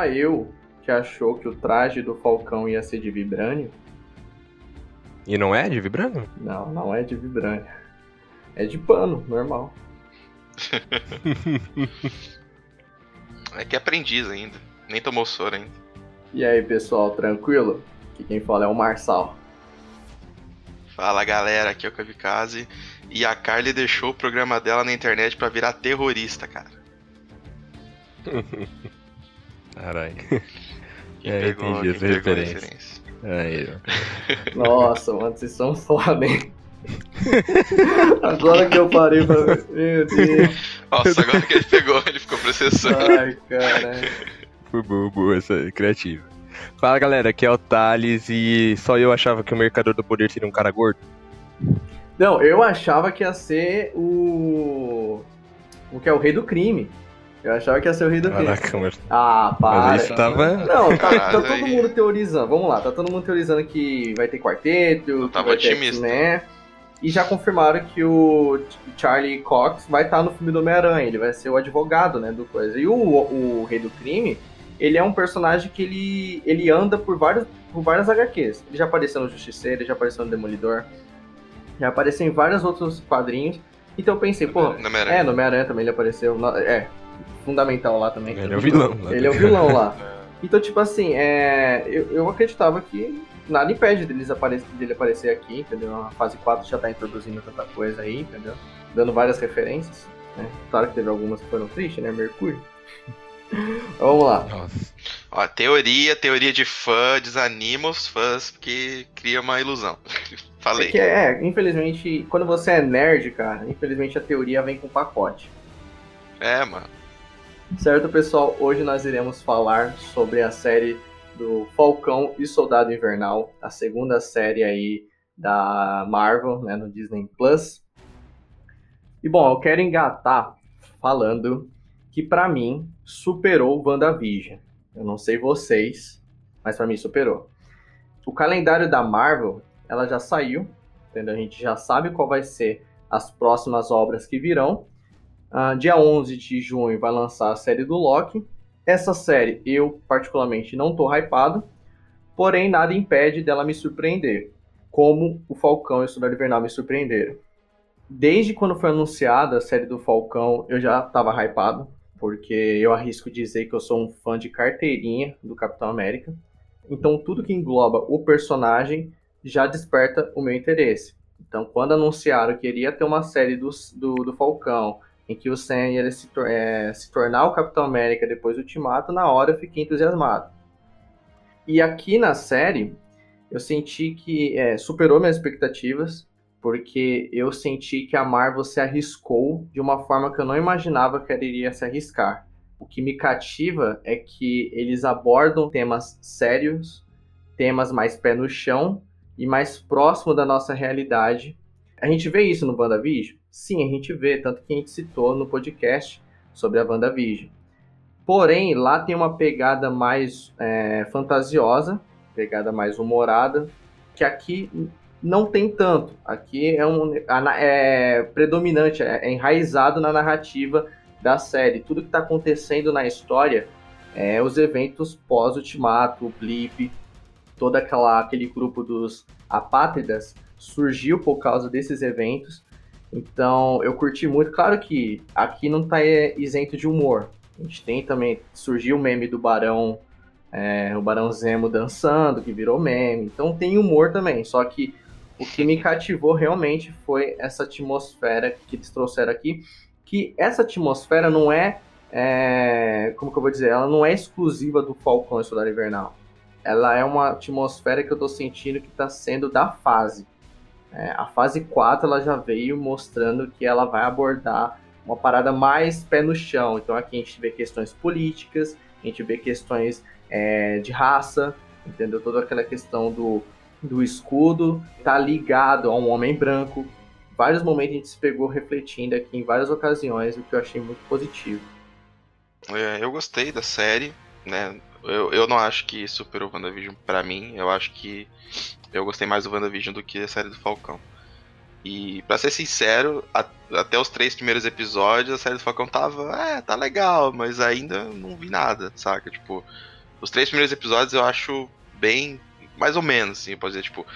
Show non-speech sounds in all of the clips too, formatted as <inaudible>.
só eu que achou que o traje do Falcão ia ser de vibrânio. E não é de vibrânio? Não, não é de vibrânio. É de pano, normal. <laughs> é que é aprendiz ainda. Nem tomou soro ainda. E aí, pessoal, tranquilo? Aqui quem fala é o Marçal. Fala galera, aqui é o Kamikaze. E a Carly deixou o programa dela na internet para virar terrorista, cara. <laughs> Caralho. Quem é, pegou, entendi quem pegou referência. referência. Aí, Nossa, mano, vocês são foda, hein? agora que eu parei pra ver. Meu Deus. Nossa, agora que ele pegou, ele ficou processando. Ai, cara. Foi boa, boa essa aí, criativa. Fala galera, aqui é o Thales e só eu achava que o Mercador do Poder seria um cara gordo. Não, eu achava que ia ser o. O que é o rei do crime. Eu achava que ia ser o rei do Caraca. Mas... Ah, para. Mas isso tava. Não, tá, tá todo mundo teorizando. Vamos lá, tá todo mundo teorizando que vai ter quarteto. Eu tava otimista. Né? E já confirmaram que o Charlie Cox vai estar no filme do Homem-Aranha. Ele vai ser o advogado, né, do coisa. E o, o Rei do Crime, ele é um personagem que ele, ele anda por, vários, por várias HQs. Ele já apareceu no Justiceiro, ele já apareceu no Demolidor. Já apareceu em vários outros quadrinhos. Então eu pensei, pô... No Homem-Aranha. É, no Homem-Aranha também ele apareceu. É, fundamental lá também. Ele é o vilão. Né? Ele é o vilão lá. <laughs> Então, tipo assim, é, eu, eu acreditava que nada impede deles aparecer, dele aparecer aqui, entendeu? A fase 4 já tá introduzindo tanta coisa aí, entendeu? Dando várias referências. Né? Claro que teve algumas que foram tristes, né? Mercúrio. <laughs> Vamos lá. Nossa. Ó, teoria, teoria de fã, desanima os fãs porque cria uma ilusão. <laughs> Falei. É, que é, infelizmente, quando você é nerd, cara, infelizmente a teoria vem com pacote. É, mano. Certo, pessoal? Hoje nós iremos falar sobre a série do Falcão e Soldado Invernal, a segunda série aí da Marvel, né, no Disney Plus. E bom, eu quero engatar falando que para mim superou WandaVision. Eu não sei vocês, mas para mim superou. O calendário da Marvel, ela já saiu, entendeu? A gente já sabe qual vai ser as próximas obras que virão. Uh, dia 11 de junho vai lançar a série do Loki. Essa série eu, particularmente, não tô hypado, porém nada impede dela me surpreender, como o Falcão e o Soldado Invernal me surpreenderam. Desde quando foi anunciada a série do Falcão, eu já tava hypado, porque eu arrisco dizer que eu sou um fã de carteirinha do Capitão América. Então tudo que engloba o personagem já desperta o meu interesse. Então quando anunciaram que iria ter uma série do, do, do Falcão, em que o Sam ia se, é, se tornar o Capitão América depois do Ultimato, na hora eu fiquei entusiasmado. E aqui na série, eu senti que é, superou minhas expectativas, porque eu senti que a Marvel se arriscou de uma forma que eu não imaginava que ela iria se arriscar. O que me cativa é que eles abordam temas sérios, temas mais pé no chão e mais próximo da nossa realidade. A gente vê isso no WandaVision? Sim, a gente vê, tanto que a gente citou no podcast sobre a WandaVision. Porém, lá tem uma pegada mais é, fantasiosa, pegada mais humorada, que aqui não tem tanto. Aqui é, um, é predominante, é, é enraizado na narrativa da série. Tudo que está acontecendo na história é os eventos pós-ultimato, blip, todo aquela, aquele grupo dos apátridas surgiu por causa desses eventos então, eu curti muito. Claro que aqui não tá é, isento de humor. A gente tem também, surgiu o meme do Barão, é, o Barão Zemo dançando, que virou meme. Então tem humor também. Só que o que me cativou realmente foi essa atmosfera que eles trouxeram aqui. Que essa atmosfera não é, é como que eu vou dizer, ela não é exclusiva do Falcão e Soldado Invernal. Ela é uma atmosfera que eu tô sentindo que tá sendo da fase. É, a fase 4 ela já veio mostrando que ela vai abordar uma parada mais pé no chão. Então aqui a gente vê questões políticas, a gente vê questões é, de raça, entendeu? Toda aquela questão do, do escudo tá ligado a um homem branco. Vários momentos a gente se pegou refletindo aqui em várias ocasiões, o que eu achei muito positivo. É, eu gostei da série, né? Eu, eu não acho que superou o WandaVision pra mim. Eu acho que eu gostei mais do WandaVision do que a série do Falcão. E, pra ser sincero, a, até os três primeiros episódios, a série do Falcão tava, é, tá legal, mas ainda não vi nada, saca? Tipo, Os três primeiros episódios eu acho bem. mais ou menos, assim, pode dizer, tipo.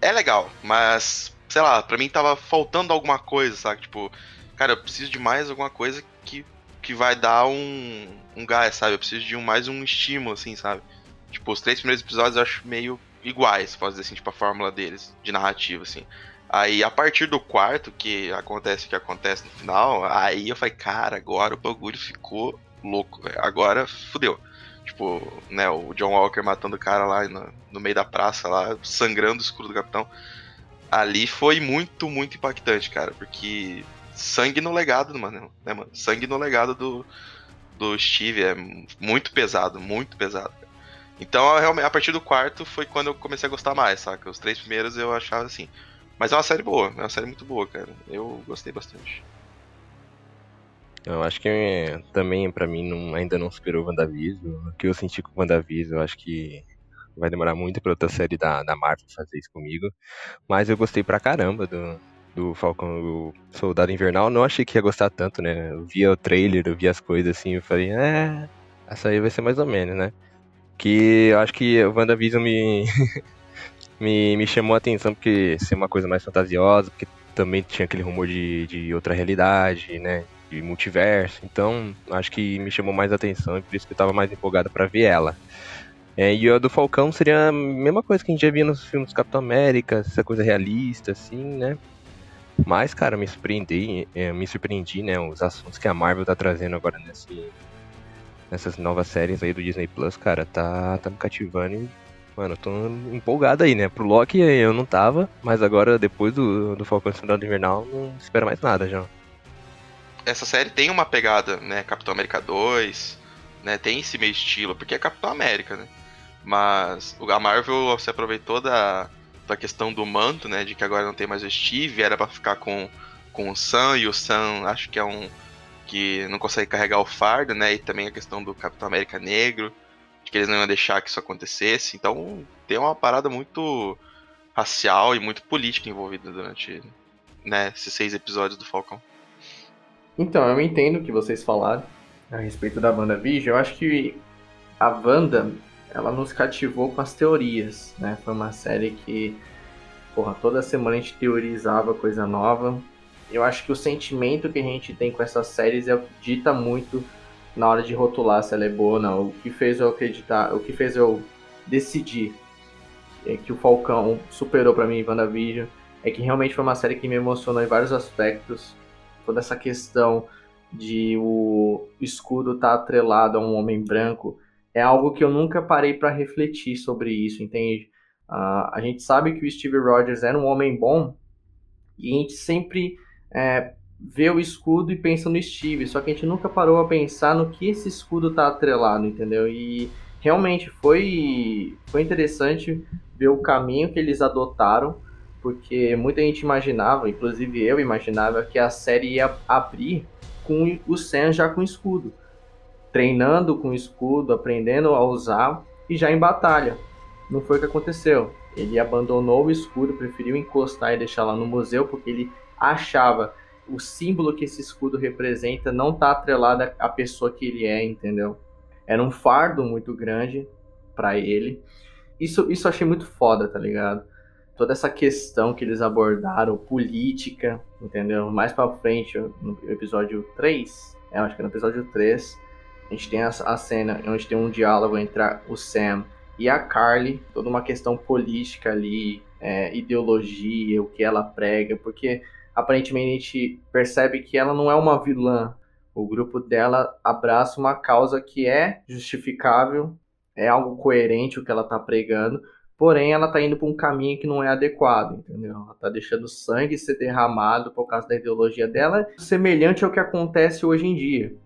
É legal, mas, sei lá, pra mim tava faltando alguma coisa, sabe? Tipo, cara, eu preciso de mais alguma coisa que, que vai dar um, um gás, sabe? Eu preciso de um, mais um estímulo, assim, sabe? Tipo, os três primeiros episódios eu acho meio iguais, pode dizer assim, tipo, a fórmula deles, de narrativa, assim. Aí, a partir do quarto, que acontece o que acontece no final, aí eu falei, cara, agora o bagulho ficou louco, véio. agora fudeu. Tipo, né, o John Walker matando o cara lá no, no meio da praça, lá, sangrando o escuro do capitão. Ali foi muito, muito impactante, cara, porque sangue no legado, mano, né, mano? Sangue no legado do, do Steve é muito pesado, muito pesado. Então, a partir do quarto foi quando eu comecei a gostar mais, saca? Os três primeiros eu achava assim. Mas é uma série boa, é uma série muito boa, cara. Eu gostei bastante. Eu acho que também, para mim, não, ainda não superou o WandaVision. O que eu senti com o WandaVision, eu acho que vai demorar muito pra outra série da, da Marvel fazer isso comigo. Mas eu gostei pra caramba do, do Falcão do Soldado Invernal. Não achei que ia gostar tanto, né? Eu via o trailer, eu via as coisas assim, eu falei, é. Essa aí vai ser mais ou menos, né? Que eu acho que o WandaVision me. <laughs> me, me chamou a atenção porque ser uma coisa mais fantasiosa, porque também tinha aquele rumor de, de outra realidade, né? De multiverso. Então, acho que me chamou mais atenção e por isso que eu tava mais empolgado para ver ela. É, e a do Falcão seria a mesma coisa que a gente já via nos filmes Capitão América, essa coisa realista, assim, né? Mas, cara, me surpreendi, é, me surpreendi, né? Os assuntos que a Marvel tá trazendo agora nesse, nessas novas séries aí do Disney Plus, cara, tá, tá me cativando e Mano, tô empolgado aí, né? Pro Loki eu não tava, mas agora, depois do, do Falcão Soldado Invernal, não espera mais nada já. Essa série tem uma pegada, né? Capitão América 2, né? Tem esse meio estilo, porque é Capitão América, né? Mas a Marvel se aproveitou da, da questão do manto, né? De que agora não tem mais o Steve, era para ficar com, com o Sam, e o Sam acho que é um que não consegue carregar o fardo, né? E também a questão do Capitão América negro de que eles não iam deixar que isso acontecesse. Então tem uma parada muito racial e muito política envolvida durante né, esses seis episódios do Falcão. Então, eu entendo o que vocês falaram a respeito da WandaVision. Eu acho que a Wanda, ela nos cativou com as teorias, né? Foi uma série que, porra, toda semana a gente teorizava coisa nova. Eu acho que o sentimento que a gente tem com essas séries é o que dita muito na hora de rotular se ela é boa ou não. O que fez eu acreditar, o que fez eu decidir é que o Falcão superou para mim WandaVision é que realmente foi uma série que me emocionou em vários aspectos. Toda essa questão de o escudo estar tá atrelado a um homem branco é algo que eu nunca parei para refletir sobre isso, entende? Uh, a gente sabe que o Steve Rogers era um homem bom e a gente sempre é, vê o escudo e pensa no Steve, só que a gente nunca parou a pensar no que esse escudo tá atrelado, entendeu? E realmente foi, foi interessante ver o caminho que eles adotaram, porque muita gente imaginava, inclusive eu imaginava, que a série ia abrir com o Sam já com escudo, treinando com escudo, aprendendo a usar e já em batalha. Não foi o que aconteceu. Ele abandonou o escudo, preferiu encostar e deixar lá no museu porque ele achava o símbolo que esse escudo representa não tá atrelado à pessoa que ele é, entendeu? Era um fardo muito grande para ele. Isso, isso eu achei muito foda, tá ligado? Toda essa questão que eles abordaram, política, entendeu? Mais pra frente, no episódio 3, é, acho que é no episódio 3, a gente tem a, a cena onde tem um diálogo entre o Sam e a Carly, toda uma questão política ali, é, ideologia, o que ela prega, porque aparentemente a gente percebe que ela não é uma vilã. O grupo dela abraça uma causa que é justificável, é algo coerente o que ela está pregando, porém ela está indo para um caminho que não é adequado, entendeu? Ela está deixando sangue ser derramado por causa da ideologia dela, semelhante ao que acontece hoje em dia.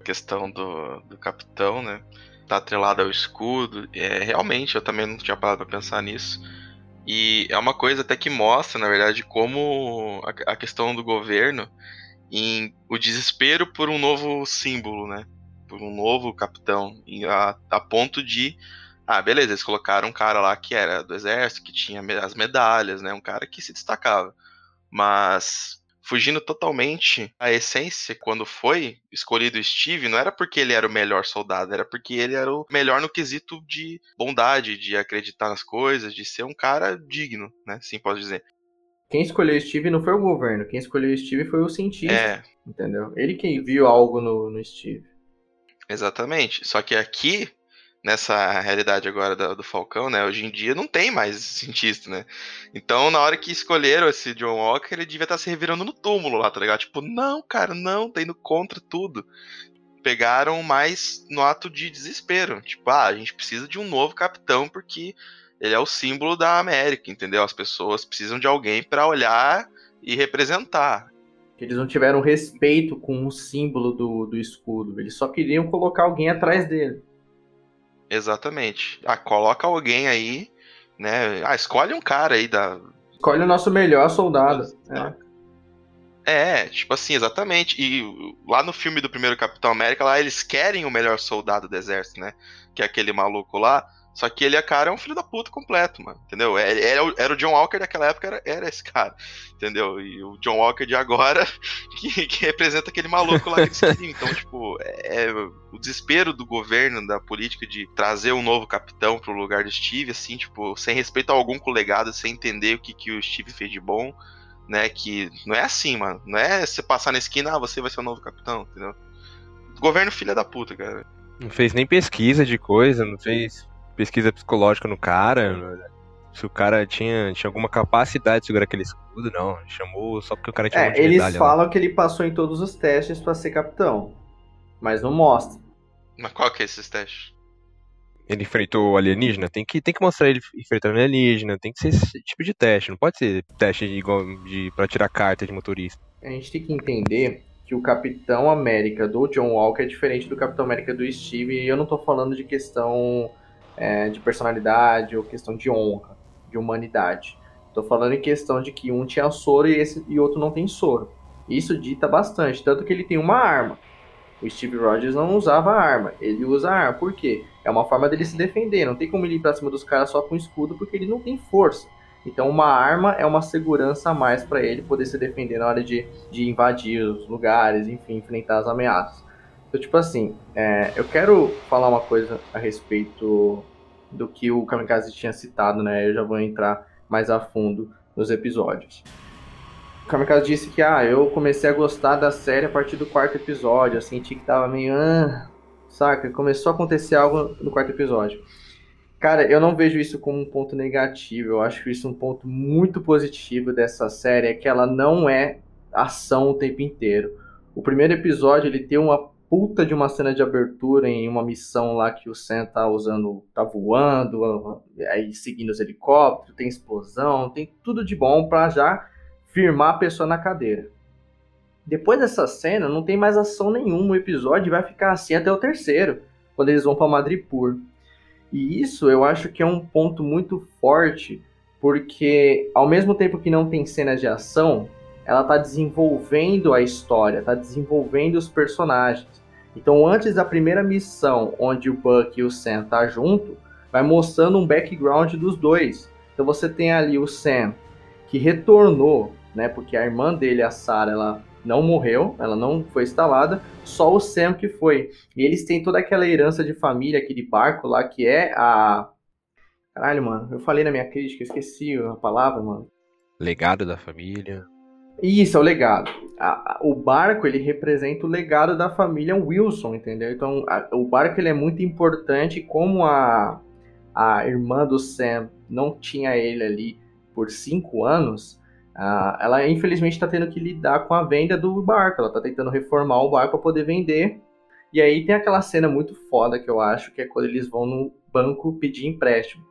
A questão do, do capitão, né? Tá atrelado ao escudo. É, realmente, eu também não tinha parado para pensar nisso e é uma coisa até que mostra, na verdade, como a, questão do governo em o desespero por um novo símbolo, né? Por um novo capitão. A, a ponto de. Ah, beleza, eles colocaram um cara lá que era do exército, que tinha as medalhas, né? Um cara que se destacava. Mas fugindo totalmente a essência quando foi escolhido o Steve, não era porque ele era o melhor soldado, era porque ele era o melhor no quesito de bondade, de acreditar nas coisas, de ser um cara digno, né? Sim, posso dizer. Quem escolheu o Steve não foi o governo, quem escolheu o Steve foi o cientista. É. Entendeu? Ele que viu algo no, no Steve. Exatamente. Só que aqui nessa realidade agora do, do, Falcão, né? Hoje em dia não tem mais cientista, né? Então, na hora que escolheram esse John Walker, ele devia estar tá se revirando no túmulo lá, tá ligado? Tipo, não, cara, não, tá indo contra tudo. Pegaram mais no ato de desespero. Tipo, ah, a gente precisa de um novo capitão porque ele é o símbolo da América, entendeu? As pessoas precisam de alguém para olhar e representar. Eles não tiveram respeito com o símbolo do, do escudo. Eles só queriam colocar alguém atrás dele. Exatamente. Ah, coloca alguém aí, né? Ah, escolhe um cara aí da. Escolhe o nosso melhor soldado. É. é, tipo assim, exatamente. E lá no filme do primeiro Capitão América, lá eles querem o melhor soldado do exército, né? Que é aquele maluco lá. Só que ele, a cara, é um filho da puta completo, mano. Entendeu? Era, é, era, o John Walker daquela época, era, era, esse cara. Entendeu? E o John Walker de agora, <laughs> que, que representa aquele maluco lá que eles queriam. Então, tipo, é, é, o desespero do governo, da política de trazer um novo capitão pro lugar do Steve, assim, tipo, sem respeito algum com o legado, sem entender o que, que o Steve fez de bom, né? Que não é assim, mano. Não é você passar na esquina, ah, você vai ser o novo capitão, entendeu? Governo filha da puta, cara. Não fez nem pesquisa de coisa, não fez pesquisa psicológica no cara. Se o cara tinha, tinha alguma capacidade de segurar aquele escudo, não. Chamou só porque o cara tinha é, um Eles medalha, falam né? que ele passou em todos os testes para ser capitão. Mas não mostra. Mas qual que é esses testes? Ele enfrentou alienígena? Tem que, tem que mostrar ele enfrentando alienígena. Tem que ser esse tipo de teste. Não pode ser teste igual de, pra tirar carta de motorista. A gente tem que entender que o Capitão América do John Walker é diferente do Capitão América do Steve. E eu não tô falando de questão é, de personalidade ou questão de honra, de humanidade. Estou falando em questão de que um tinha soro e, esse, e outro não tem soro. Isso dita bastante, tanto que ele tem uma arma. O Steve Rogers não usava arma, ele usa arma. Por quê? É uma forma dele se defender. Não tem como ele ir pra cima dos caras só com escudo porque ele não tem força. Então, uma arma é uma segurança a mais para ele poder se defender na hora de, de invadir os lugares, enfim, enfrentar as ameaças. Então, tipo assim, é, eu quero falar uma coisa a respeito do que o Kamikaze tinha citado, né? Eu já vou entrar mais a fundo nos episódios. O Kamikaze disse que, ah, eu comecei a gostar da série a partir do quarto episódio, eu senti que tava meio, ah, saca? Começou a acontecer algo no quarto episódio. Cara, eu não vejo isso como um ponto negativo, eu acho isso um ponto muito positivo dessa série, é que ela não é ação o tempo inteiro. O primeiro episódio, ele tem uma puta de uma cena de abertura em uma missão lá que o Sam tá usando, tá voando, aí seguindo os helicópteros, tem explosão, tem tudo de bom para já firmar a pessoa na cadeira. Depois dessa cena, não tem mais ação nenhuma, o episódio vai ficar assim até o terceiro, quando eles vão para Madripoor. E isso eu acho que é um ponto muito forte, porque ao mesmo tempo que não tem cenas de ação, ela está desenvolvendo a história, está desenvolvendo os personagens. Então, antes da primeira missão, onde o Buck e o Sam tá junto, vai mostrando um background dos dois. Então, você tem ali o Sam que retornou, né? Porque a irmã dele, a Sarah, ela não morreu, ela não foi instalada, só o Sam que foi. E eles têm toda aquela herança de família, aquele barco lá que é a. Caralho, mano, eu falei na minha crítica, esqueci a palavra, mano. Legado da família. Isso, é o legado. A, o barco, ele representa o legado da família Wilson, entendeu? Então, a, o barco, ele é muito importante. Como a, a irmã do Sam não tinha ele ali por cinco anos, ela infelizmente está tendo que lidar com a venda do barco. Ela está tentando reformar o barco para poder vender. E aí tem aquela cena muito foda que eu acho, que é quando eles vão no banco pedir empréstimo.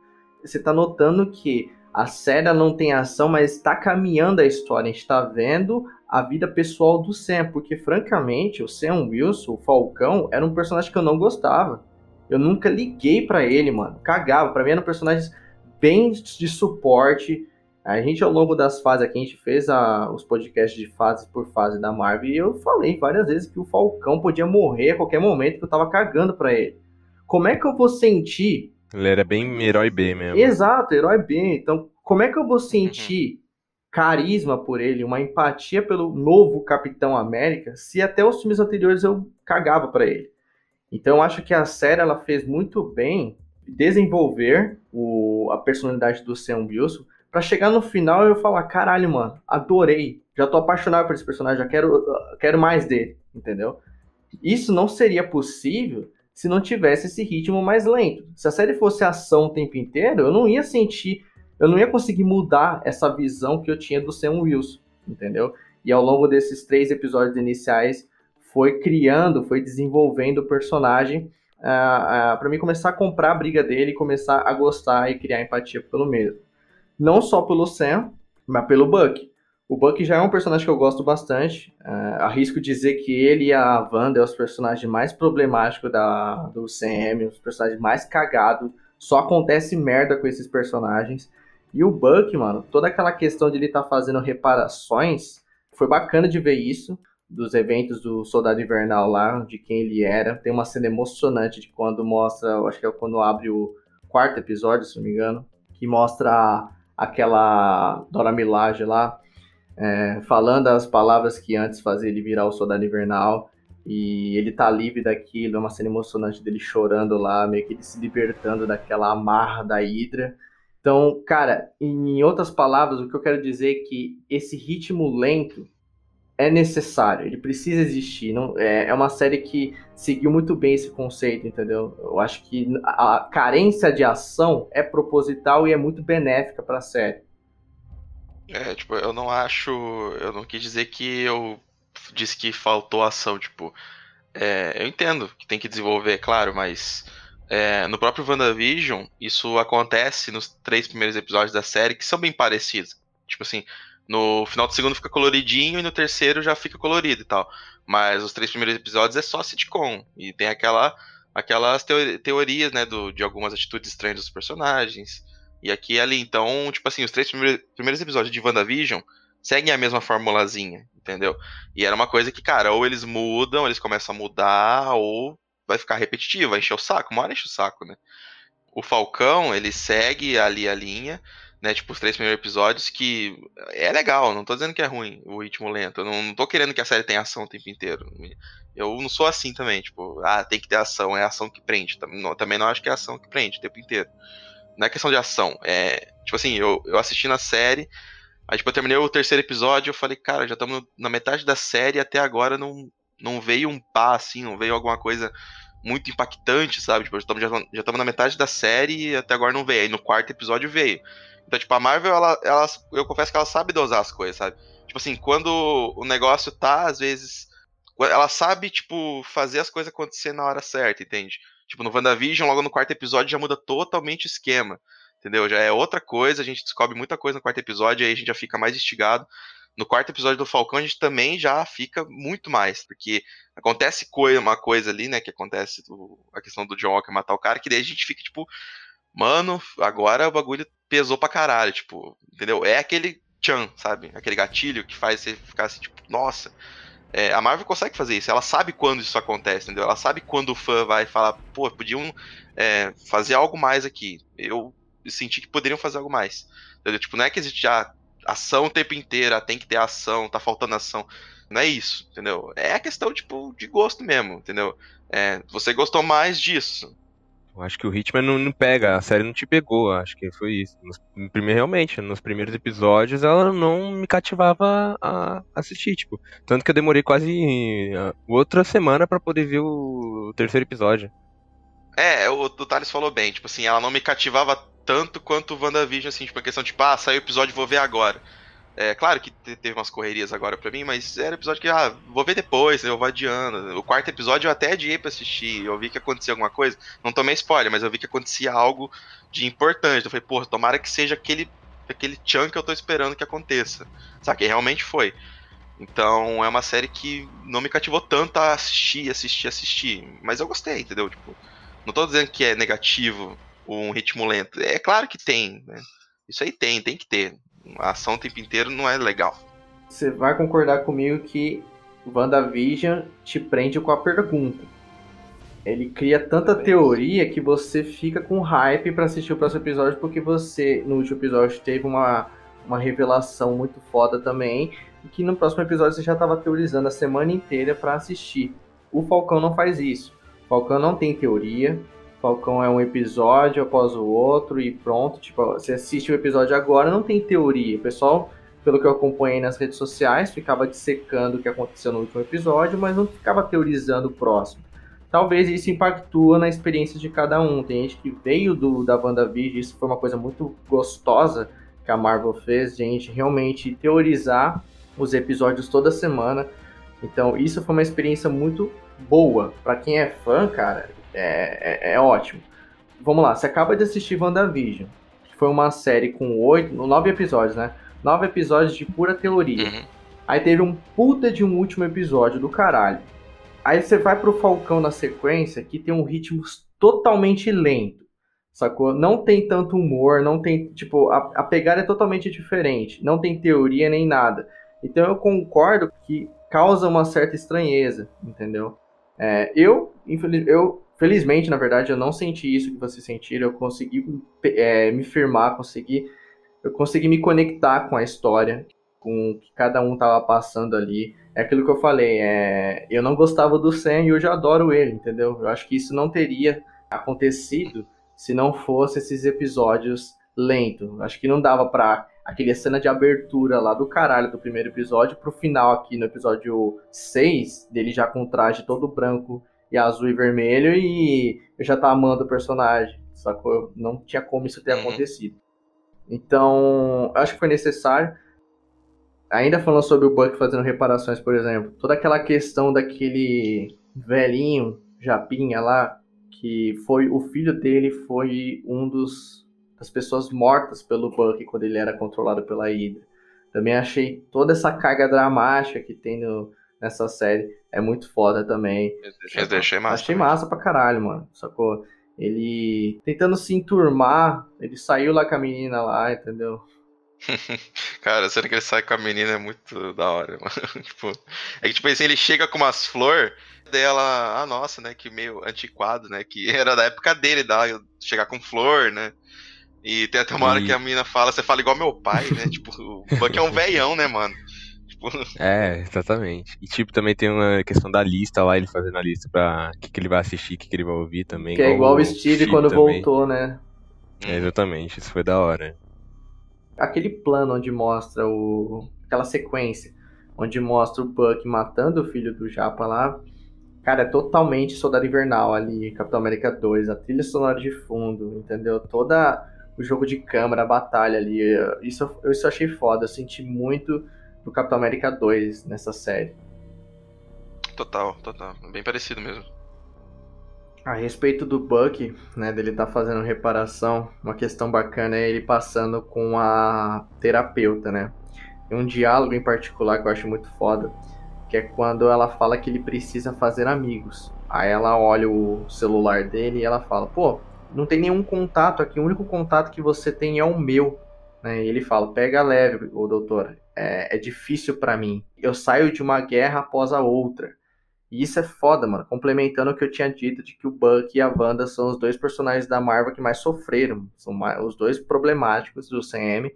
Você está notando que a série não tem ação, mas está caminhando a história. A gente está vendo a vida pessoal do Sam, porque francamente, o Sam Wilson, o Falcão, era um personagem que eu não gostava. Eu nunca liguei para ele, mano. Cagava. Para mim era um personagem bem de suporte. A gente, ao longo das fases aqui, a gente fez a, os podcasts de fase por fase da Marvel e eu falei várias vezes que o Falcão podia morrer a qualquer momento que eu tava cagando para ele. Como é que eu vou sentir ele era bem herói B mesmo. Exato, herói B. Então, como é que eu vou sentir carisma por ele, uma empatia pelo novo Capitão América, se até os filmes anteriores eu cagava para ele. Então eu acho que a série ela fez muito bem desenvolver o, a personalidade do Sam Wilson para chegar no final e eu falar, caralho, mano, adorei, já tô apaixonado por esse personagem, já quero, quero mais dele, entendeu? Isso não seria possível se não tivesse esse ritmo mais lento. Se a série fosse ação o tempo inteiro, eu não ia sentir, eu não ia conseguir mudar essa visão que eu tinha do Sam Wilson, entendeu? E ao longo desses três episódios iniciais, foi criando, foi desenvolvendo o personagem uh, uh, para mim começar a comprar a briga dele, começar a gostar e criar empatia pelo mesmo. Não só pelo Sam, mas pelo Buck. O Buck já é um personagem que eu gosto bastante. Uh, arrisco dizer que ele e a Wanda é os personagens mais problemáticos da, do CM, os personagens mais cagados. Só acontece merda com esses personagens. E o Buck, mano, toda aquela questão de ele estar tá fazendo reparações, foi bacana de ver isso. Dos eventos do Soldado Invernal lá, de quem ele era. Tem uma cena emocionante de quando mostra, acho que é quando abre o quarto episódio, se não me engano, que mostra aquela Dora Milaje lá é, falando as palavras que antes fazia ele virar o soldado invernal. E ele tá livre daquilo, é uma cena emocionante dele chorando lá, meio que ele se libertando daquela amarra da Hydra. Então, cara, em outras palavras, o que eu quero dizer é que esse ritmo lento é necessário, ele precisa existir. Não, é, é uma série que seguiu muito bem esse conceito, entendeu? Eu acho que a carência de ação é proposital e é muito benéfica para a série. É, tipo, eu não acho. Eu não quis dizer que eu disse que faltou ação, tipo. É, eu entendo que tem que desenvolver, claro, mas é, no próprio WandaVision, isso acontece nos três primeiros episódios da série, que são bem parecidos. Tipo assim, no final do segundo fica coloridinho e no terceiro já fica colorido e tal. Mas os três primeiros episódios é só sitcom. E tem aquela, aquelas teorias, né, do, de algumas atitudes estranhas dos personagens. E aqui ali, então, tipo assim, os três primeiros episódios de WandaVision seguem a mesma formulazinha, entendeu? E era uma coisa que, cara, ou eles mudam, eles começam a mudar, ou vai ficar repetitivo, vai encher o saco, uma hora enche o saco, né? O Falcão, ele segue ali a linha, né? Tipo, os três primeiros episódios, que é legal, não tô dizendo que é ruim o ritmo lento. Eu não, não tô querendo que a série tenha ação o tempo inteiro. Eu não sou assim também, tipo, ah, tem que ter ação, é ação que prende. Também não acho que é ação que prende o tempo inteiro não é questão de ação. É, tipo assim, eu, eu assisti na série, aí tipo, eu terminei o terceiro episódio, eu falei, cara, já estamos na metade da série até agora não, não veio um pá, assim, não veio alguma coisa muito impactante, sabe? Tipo, já estamos já na metade da série e até agora não veio. Aí no quarto episódio veio. Então, tipo, a Marvel, ela, ela, eu confesso que ela sabe dosar as coisas, sabe? Tipo assim, quando o negócio tá, às vezes. Ela sabe, tipo, fazer as coisas acontecer na hora certa, entende? Tipo, no WandaVision, logo no quarto episódio, já muda totalmente o esquema. Entendeu? Já é outra coisa, a gente descobre muita coisa no quarto episódio, aí a gente já fica mais instigado. No quarto episódio do Falcão, a gente também já fica muito mais, porque acontece coisa, uma coisa ali, né? Que acontece do, a questão do John Walker matar o cara, que daí a gente fica tipo, mano, agora o bagulho pesou pra caralho, tipo, entendeu? É aquele chan, sabe? Aquele gatilho que faz você ficar assim, tipo, nossa, é, a Marvel consegue fazer isso, ela sabe quando isso acontece, entendeu? Ela sabe quando o fã vai falar, pô, podiam é, fazer algo mais aqui. Eu senti que poderiam fazer algo mais. Entendeu? Tipo, não é que existe já ação o tempo inteiro, ah, tem que ter ação, tá faltando ação. Não é isso, entendeu? É a questão, tipo, de gosto mesmo, entendeu? É, você gostou mais disso. Acho que o ritmo não, não, pega, a série não te pegou, acho que foi isso. Nos, realmente, nos primeiros episódios ela não me cativava a assistir, tipo. Tanto que eu demorei quase uh, outra semana para poder ver o, terceiro episódio. É, o, o Thales falou bem, tipo assim, ela não me cativava tanto quanto o WandaVision, assim, tipo, a questão, tipo, ah, saiu o episódio, vou ver agora. É claro que teve umas correrias agora pra mim, mas era episódio que, ah, vou ver depois, eu vou adiando. O quarto episódio eu até adiei pra assistir, eu vi que acontecia alguma coisa. Não tomei spoiler, mas eu vi que acontecia algo de importante. Eu falei, pô, tomara que seja aquele, aquele chunk que eu tô esperando que aconteça. Sabe, que realmente foi. Então é uma série que não me cativou tanto a assistir, assistir, assistir. Mas eu gostei, entendeu? Tipo, não tô dizendo que é negativo um ritmo lento. É claro que tem, né? Isso aí tem, tem que ter a ação o tempo inteiro não é legal. Você vai concordar comigo que WandaVision te prende com a pergunta. Ele cria tanta teoria que você fica com hype para assistir o próximo episódio, porque você, no último episódio, teve uma, uma revelação muito foda também, e que no próximo episódio você já estava teorizando a semana inteira para assistir. O Falcão não faz isso. O Falcão não tem teoria. Falcão é um episódio após o outro e pronto. Tipo, você assiste o episódio agora, não tem teoria. O pessoal, pelo que eu acompanhei nas redes sociais, ficava dissecando o que aconteceu no último episódio, mas não ficava teorizando o próximo talvez isso impactua na experiência de cada um. Tem gente que veio do da WandaVision, isso foi uma coisa muito gostosa que a Marvel fez, gente realmente teorizar os episódios toda semana. Então, isso foi uma experiência muito boa. Para quem é fã, cara, é, é, é, ótimo. Vamos lá, você acaba de assistir WandaVision, que foi uma série com oito, nove episódios, né? Nove episódios de pura teoria. Uhum. Aí teve um puta de um último episódio do caralho. Aí você vai pro Falcão na sequência, que tem um ritmo totalmente lento, sacou? Não tem tanto humor, não tem, tipo, a, a pegada é totalmente diferente, não tem teoria nem nada. Então eu concordo que causa uma certa estranheza, entendeu? É, eu, infeliz, eu, felizmente, na verdade, eu não senti isso que vocês sentiram, eu consegui é, me firmar, consegui, eu consegui me conectar com a história, com o que cada um tava passando ali é aquilo que eu falei, é, eu não gostava do Sam e hoje eu adoro ele, entendeu? Eu acho que isso não teria acontecido se não fosse esses episódios lentos. Acho que não dava pra aquele cena de abertura lá do caralho do primeiro episódio pro final aqui no episódio 6, dele já com traje todo branco e azul e vermelho e eu já tava amando o personagem, sacou? Não tinha como isso ter uhum. acontecido. Então, acho que foi necessário ainda falando sobre o Buck fazendo reparações, por exemplo, toda aquela questão daquele velhinho Japinha lá, que foi o filho dele foi um dos das pessoas mortas pelo Buck quando ele era controlado pela Hydra. Também achei toda essa carga dramática que tem no, nessa série é muito foda também. Eu achei massa. Achei massa pra caralho, mano. Sacou? Ele tentando se enturmar, ele saiu lá com a menina lá, entendeu? <laughs> Cara, sendo que ele sai com a menina é muito da hora, <laughs> mano. tipo, é que, tipo assim, ele chega com umas flores, daí ela, ah, nossa, né, que meio antiquado, né, que era da época dele, da, chegar com flor, né. E tem até uma hora que a menina fala, você fala igual meu pai, né, <laughs> tipo, o Buck é um veião, né, mano. Tipo... <laughs> É, exatamente. E tipo, também tem uma questão da lista lá, ele fazendo a lista pra o que, que ele vai assistir, o que, que ele vai ouvir também. Que é igual o Steve, Steve quando também. voltou, né. É, exatamente, isso foi da hora aquele plano onde mostra o aquela sequência onde mostra o Buck matando o filho do Japa lá, cara, é totalmente Soldado Invernal ali, Capitão América 2, a trilha sonora de fundo, entendeu? Toda o jogo de câmera, a batalha ali, isso eu isso achei foda, eu senti muito do Capitão América 2 nessa série. Total, total, bem parecido mesmo. A respeito do Buck, né, dele tá fazendo reparação, uma questão bacana é ele passando com a terapeuta, né? Tem um diálogo em particular que eu acho muito foda, que é quando ela fala que ele precisa fazer amigos. Aí ela olha o celular dele e ela fala: "Pô, não tem nenhum contato aqui, o único contato que você tem é o meu". Né? E ele fala: "Pega leve, o doutor. É, é difícil para mim. Eu saio de uma guerra após a outra. E isso é foda, mano. Complementando o que eu tinha dito de que o Buck e a Wanda são os dois personagens da Marvel que mais sofreram. São os dois problemáticos do CM.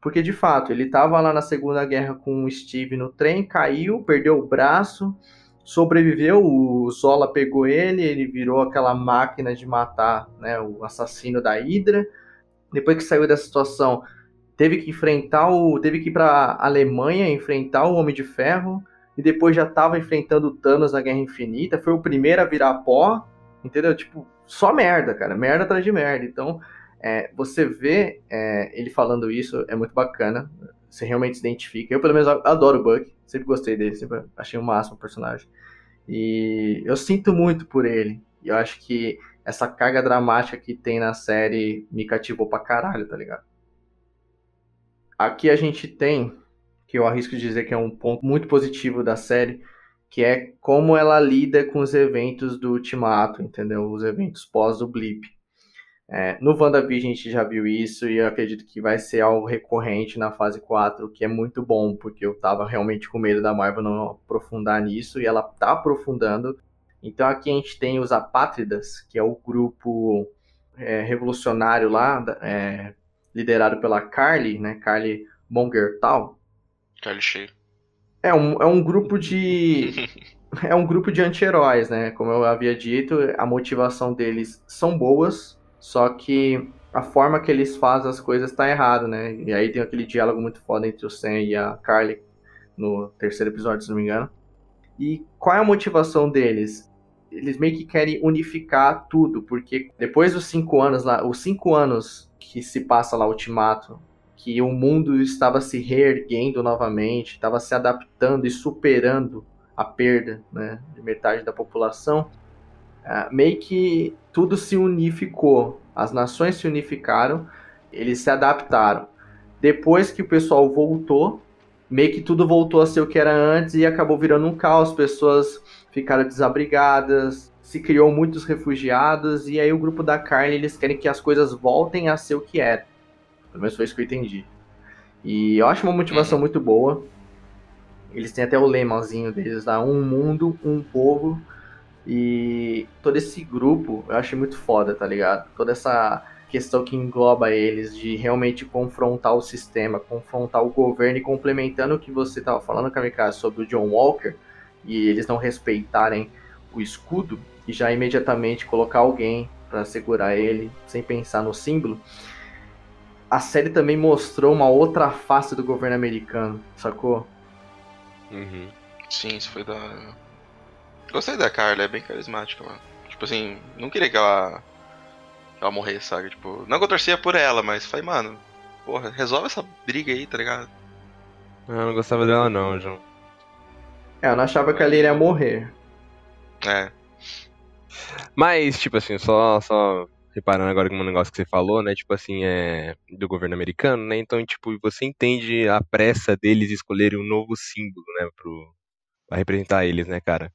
Porque, de fato, ele tava lá na Segunda Guerra com o Steve no trem, caiu, perdeu o braço, sobreviveu, o Zola pegou ele, ele virou aquela máquina de matar, né, o assassino da Hydra. Depois que saiu dessa situação, teve que enfrentar o... teve que ir pra Alemanha enfrentar o Homem de Ferro e depois já tava enfrentando o Thanos na Guerra Infinita, foi o primeiro a virar pó, entendeu? Tipo, só merda, cara, merda atrás de merda. Então, é, você vê é, ele falando isso, é muito bacana, você realmente se identifica. Eu, pelo menos, adoro o Buck, sempre gostei dele, sempre achei o máximo o personagem. E eu sinto muito por ele, e eu acho que essa carga dramática que tem na série me cativou pra caralho, tá ligado? Aqui a gente tem que eu arrisco dizer que é um ponto muito positivo da série, que é como ela lida com os eventos do Ultimato, entendeu? Os eventos pós o Blip. É, no WandaVision a gente já viu isso e eu acredito que vai ser algo recorrente na fase 4, que é muito bom, porque eu tava realmente com medo da Marvel não aprofundar nisso e ela tá aprofundando. Então aqui a gente tem os Apátridas, que é o grupo é, revolucionário lá, é, liderado pela Carly, né? Carly Mongertal. Charlie Sheen. É um, é um grupo de. <laughs> é um grupo de anti-heróis, né? Como eu havia dito, a motivação deles são boas, só que a forma que eles fazem as coisas tá errado, né? E aí tem aquele diálogo muito foda entre o Sam e a Carly no terceiro episódio, se não me engano. E qual é a motivação deles? Eles meio que querem unificar tudo, porque depois dos cinco anos lá, os cinco anos que se passa lá Ultimato, que o mundo estava se reerguendo novamente, estava se adaptando e superando a perda né, de metade da população, uh, meio que tudo se unificou. As nações se unificaram, eles se adaptaram. Depois que o pessoal voltou, meio que tudo voltou a ser o que era antes e acabou virando um caos. Pessoas ficaram desabrigadas, se criou muitos refugiados e aí o grupo da Carly eles querem que as coisas voltem a ser o que era. Pelo menos foi isso que eu entendi. E eu acho uma motivação muito boa. Eles têm até o lemazinho deles lá, um mundo, um povo. E todo esse grupo eu acho muito foda, tá ligado? Toda essa questão que engloba eles de realmente confrontar o sistema, confrontar o governo e complementando o que você estava falando, Kamikaze, sobre o John Walker e eles não respeitarem o escudo e já imediatamente colocar alguém para segurar ele sem pensar no símbolo. A série também mostrou uma outra face do governo americano, sacou? Uhum. Sim, isso foi da. Gostei da Carla, é bem carismática, mano. Tipo assim, não queria que ela ela morrer, sabe? Tipo, não que eu torcia por ela, mas falei, mano, porra, resolve essa briga aí, tá ligado? Eu não gostava dela não, João. É, eu não achava que ela iria morrer. É. Mas, tipo assim, só, só reparando agora com um negócio que você falou, né? Tipo assim, é do governo americano, né? Então, tipo, você entende a pressa deles escolherem um novo símbolo, né? Pro, pra representar eles, né, cara?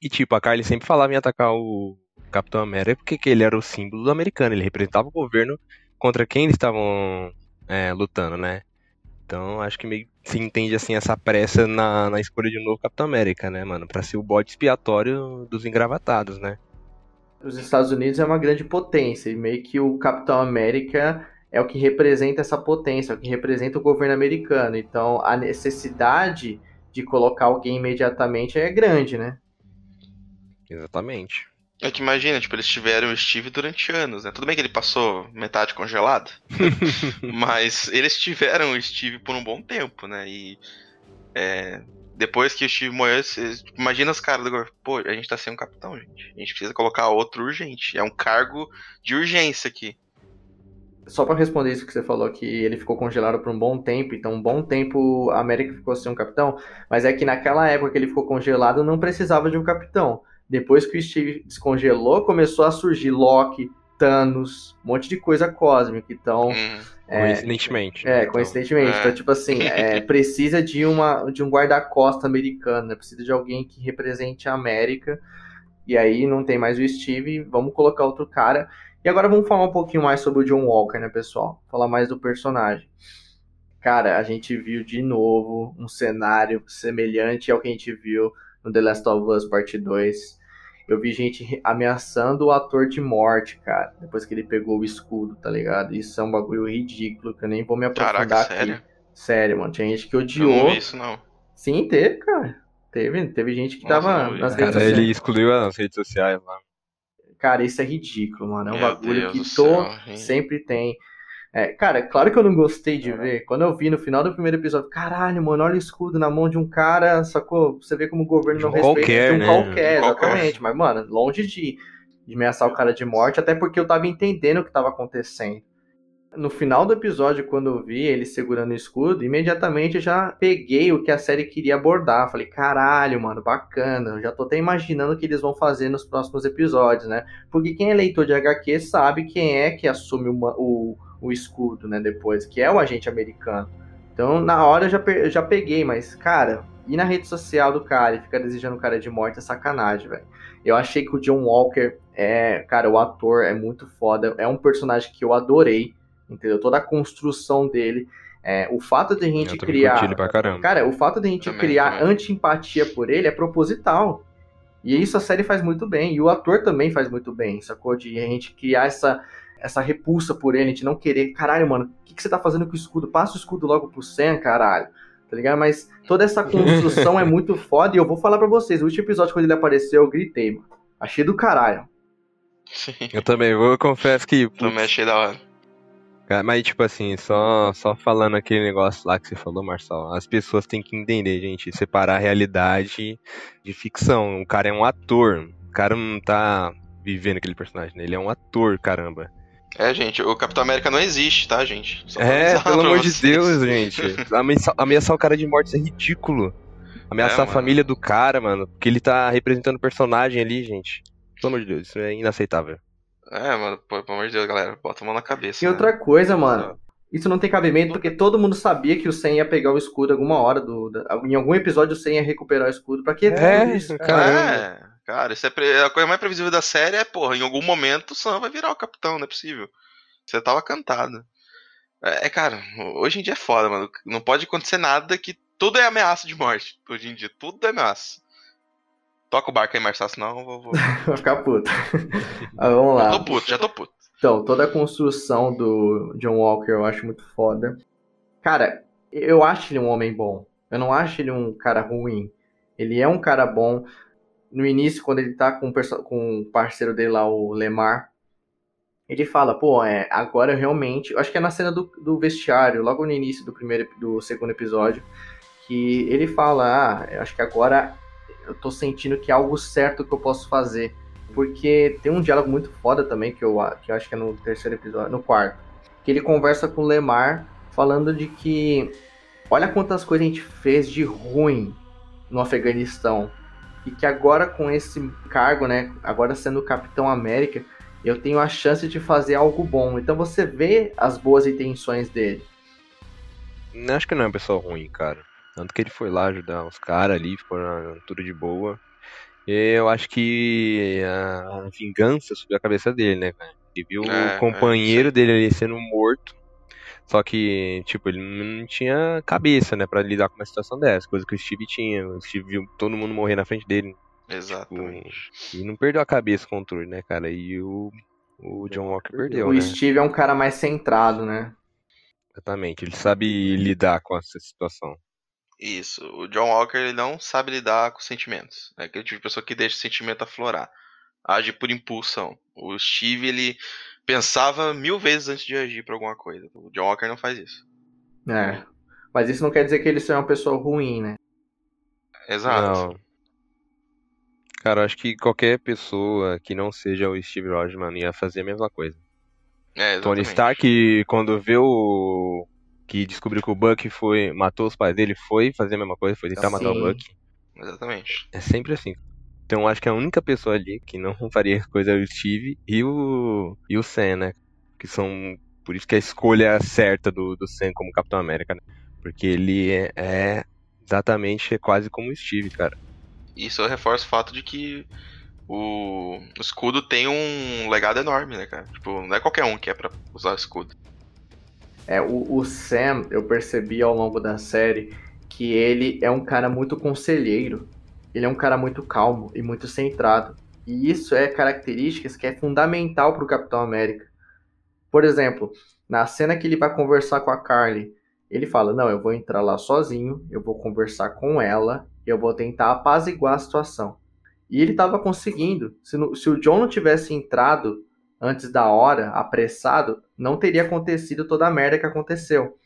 E, tipo, a Carly sempre falava em atacar o, Capitão América porque ele era o símbolo do americano, ele representava o governo contra quem eles estavam é, lutando, né? Então acho que meio se entende assim essa pressa na, na escolha de um novo Capitão América, né, mano? Pra ser o bode expiatório dos engravatados, né? Os Estados Unidos é uma grande potência, e meio que o Capitão América é o que representa essa potência, é o que representa o governo americano. Então a necessidade de colocar alguém imediatamente é grande, né? Exatamente. É que imagina, tipo, eles tiveram o Steve durante anos, né? Tudo bem que ele passou metade congelado, <laughs> mas eles tiveram o Steve por um bom tempo, né? E é, depois que o Steve morreu, tipo, imagina os caras do pô, a gente tá sem um capitão, gente. A gente precisa colocar outro urgente. É um cargo de urgência aqui. Só para responder isso que você falou, que ele ficou congelado por um bom tempo, então um bom tempo a América ficou sem um capitão, mas é que naquela época que ele ficou congelado não precisava de um capitão. Depois que o Steve descongelou, começou a surgir Loki, Thanos, um monte de coisa cósmica. Então. Hum, é, coincidentemente. É, então, coincidentemente. É. Então, tipo assim, é, <laughs> precisa de, uma, de um guarda-costa americano, né? Precisa de alguém que represente a América. E aí não tem mais o Steve, vamos colocar outro cara. E agora vamos falar um pouquinho mais sobre o John Walker, né, pessoal? Falar mais do personagem. Cara, a gente viu de novo um cenário semelhante ao que a gente viu no The Last of Us Part 2 eu vi gente ameaçando o ator de morte, cara, depois que ele pegou o escudo, tá ligado? Isso é um bagulho ridículo, que eu nem vou me aprofundar Caraca, aqui. Sério? sério, mano. Tinha gente que odiou. Eu não vi isso, não. Sim, teve, cara. Teve, teve gente que Nossa, tava nas redes sociais. Ele excluiu as redes sociais lá. Cara, isso é ridículo, mano. É um Meu bagulho Deus que todo sempre tem. É, cara, claro que eu não gostei de ver. Quando eu vi no final do primeiro episódio, caralho, mano, olha o escudo na mão de um cara, sacou? Você vê como o governo não respeita qualquer, de um né? qualquer, exatamente. Mas, mano, longe de, de ameaçar o cara de morte, até porque eu tava entendendo o que tava acontecendo. No final do episódio, quando eu vi ele segurando o escudo, imediatamente eu já peguei o que a série queria abordar. Falei, caralho, mano, bacana. Eu já tô até imaginando o que eles vão fazer nos próximos episódios, né? Porque quem é leitor de HQ sabe quem é que assume uma, o o escudo, né, depois, que é o agente americano. Então, na hora eu já, eu já peguei, mas, cara, ir na rede social do cara e ficar desejando o cara de morte é sacanagem, velho. Eu achei que o John Walker é, cara, o ator é muito foda, é um personagem que eu adorei, entendeu? Toda a construção dele. É, o fato de a gente criar. Cara, o fato de a gente também, criar anti-empatia por ele é proposital. E isso a série faz muito bem. E o ator também faz muito bem, sacou? De a gente criar essa, essa repulsa por ele, a gente não querer. Caralho, mano, o que, que você tá fazendo com o escudo? Passa o escudo logo pro Sam, caralho. Tá ligado? Mas toda essa <laughs> construção é muito foda e eu vou falar para vocês. O último episódio, quando ele apareceu, eu gritei, mano. Achei do caralho. Sim. Eu também, eu confesso que. Também achei da hora. Mas, tipo assim, só, só falando aquele negócio lá que você falou, Marcelo, as pessoas têm que entender, gente, separar a realidade de ficção. O cara é um ator, o cara não tá vivendo aquele personagem, né? Ele é um ator, caramba. É, gente, o Capitão América não existe, tá, gente? Só é, pelo amor vocês. de Deus, gente. <laughs> Ameaçar, ameaçar o cara de morte é ridículo. Ameaçar é, a família do cara, mano, porque ele tá representando o personagem ali, gente. Pelo amor de Deus, isso é inaceitável. É, mano, pelo amor de Deus, galera, bota a mão na cabeça. E né? outra coisa, mano, isso não tem cabimento porque todo mundo sabia que o Sen ia pegar o escudo alguma hora do. Em algum episódio o Sen ia recuperar o escudo. Pra que é, isso, cara? É, cara, isso é a coisa mais previsível da série é, porra, em algum momento o Sam vai virar o capitão, não é possível. Você tava cantado. É, é, cara, hoje em dia é foda, mano. Não pode acontecer nada que tudo é ameaça de morte. Hoje em dia, tudo é ameaça. Toca o barco aí, Marcelo, senão eu vou. vou... <laughs> Vai ficar puto. <laughs> ah, vamos lá. Já tô puto, já tô puto. Então, toda a construção do John Walker eu acho muito foda. Cara, eu acho ele um homem bom. Eu não acho ele um cara ruim. Ele é um cara bom. No início, quando ele tá com, com o parceiro dele lá, o Lemar, ele fala, pô, é, agora realmente. Acho que é na cena do, do vestiário, logo no início do primeiro do segundo episódio, que ele fala, ah, acho que agora eu tô sentindo que é algo certo que eu posso fazer. Porque tem um diálogo muito foda também, que eu, que eu acho que é no terceiro episódio, no quarto. Que ele conversa com o Lemar, falando de que olha quantas coisas a gente fez de ruim no Afeganistão. E que agora com esse cargo, né, agora sendo Capitão América, eu tenho a chance de fazer algo bom. Então você vê as boas intenções dele. Acho que não é uma pessoa ruim, cara. Tanto que ele foi lá ajudar os caras ali, ficou tudo de boa. E eu acho que a vingança subiu a cabeça dele, né, cara? Ele viu é, o companheiro é, dele ali sendo morto. Só que, tipo, ele não tinha cabeça, né, pra lidar com uma situação dessa, coisa que o Steve tinha. O Steve viu todo mundo morrer na frente dele. Exatamente. Tipo, e não perdeu a cabeça o controle, né, cara? E o, o John Walker perdeu, o né? Steve é um cara mais centrado, né? Exatamente, ele sabe lidar com essa situação. Isso. O John Walker ele não sabe lidar com sentimentos. É aquele tipo de pessoa que deixa o sentimento aflorar. Age por impulsão. O Steve, ele pensava mil vezes antes de agir por alguma coisa. O John Walker não faz isso. É. Mas isso não quer dizer que ele seja uma pessoa ruim, né? Exato. Não. Cara, acho que qualquer pessoa que não seja o Steve Rogers, ia fazer a mesma coisa. É, Tony Stark, quando vê o, que descobriu que o Buck foi matou os pais dele, foi fazer a mesma coisa, foi tentar Sim. matar o Buck. Exatamente. É sempre assim. Então acho que a única pessoa ali que não <laughs> faria coisa é o Steve e o e o Sam, né? Que são por isso que a escolha certa do, do Sam como Capitão América, né? Porque ele é, é exatamente quase como o Steve, cara. Isso reforça o fato de que o, o escudo tem um legado enorme, né, cara? Tipo, não é qualquer um que é pra usar o escudo. É, o, o Sam, eu percebi ao longo da série que ele é um cara muito conselheiro. Ele é um cara muito calmo e muito centrado. E isso é características que é fundamental para o Capitão América. Por exemplo, na cena que ele vai conversar com a Carly, ele fala: Não, eu vou entrar lá sozinho, eu vou conversar com ela, eu vou tentar apaziguar a situação. E ele estava conseguindo. Se, no, se, o John não tivesse entrado antes da hora, apressado, não teria acontecido toda a merda que aconteceu.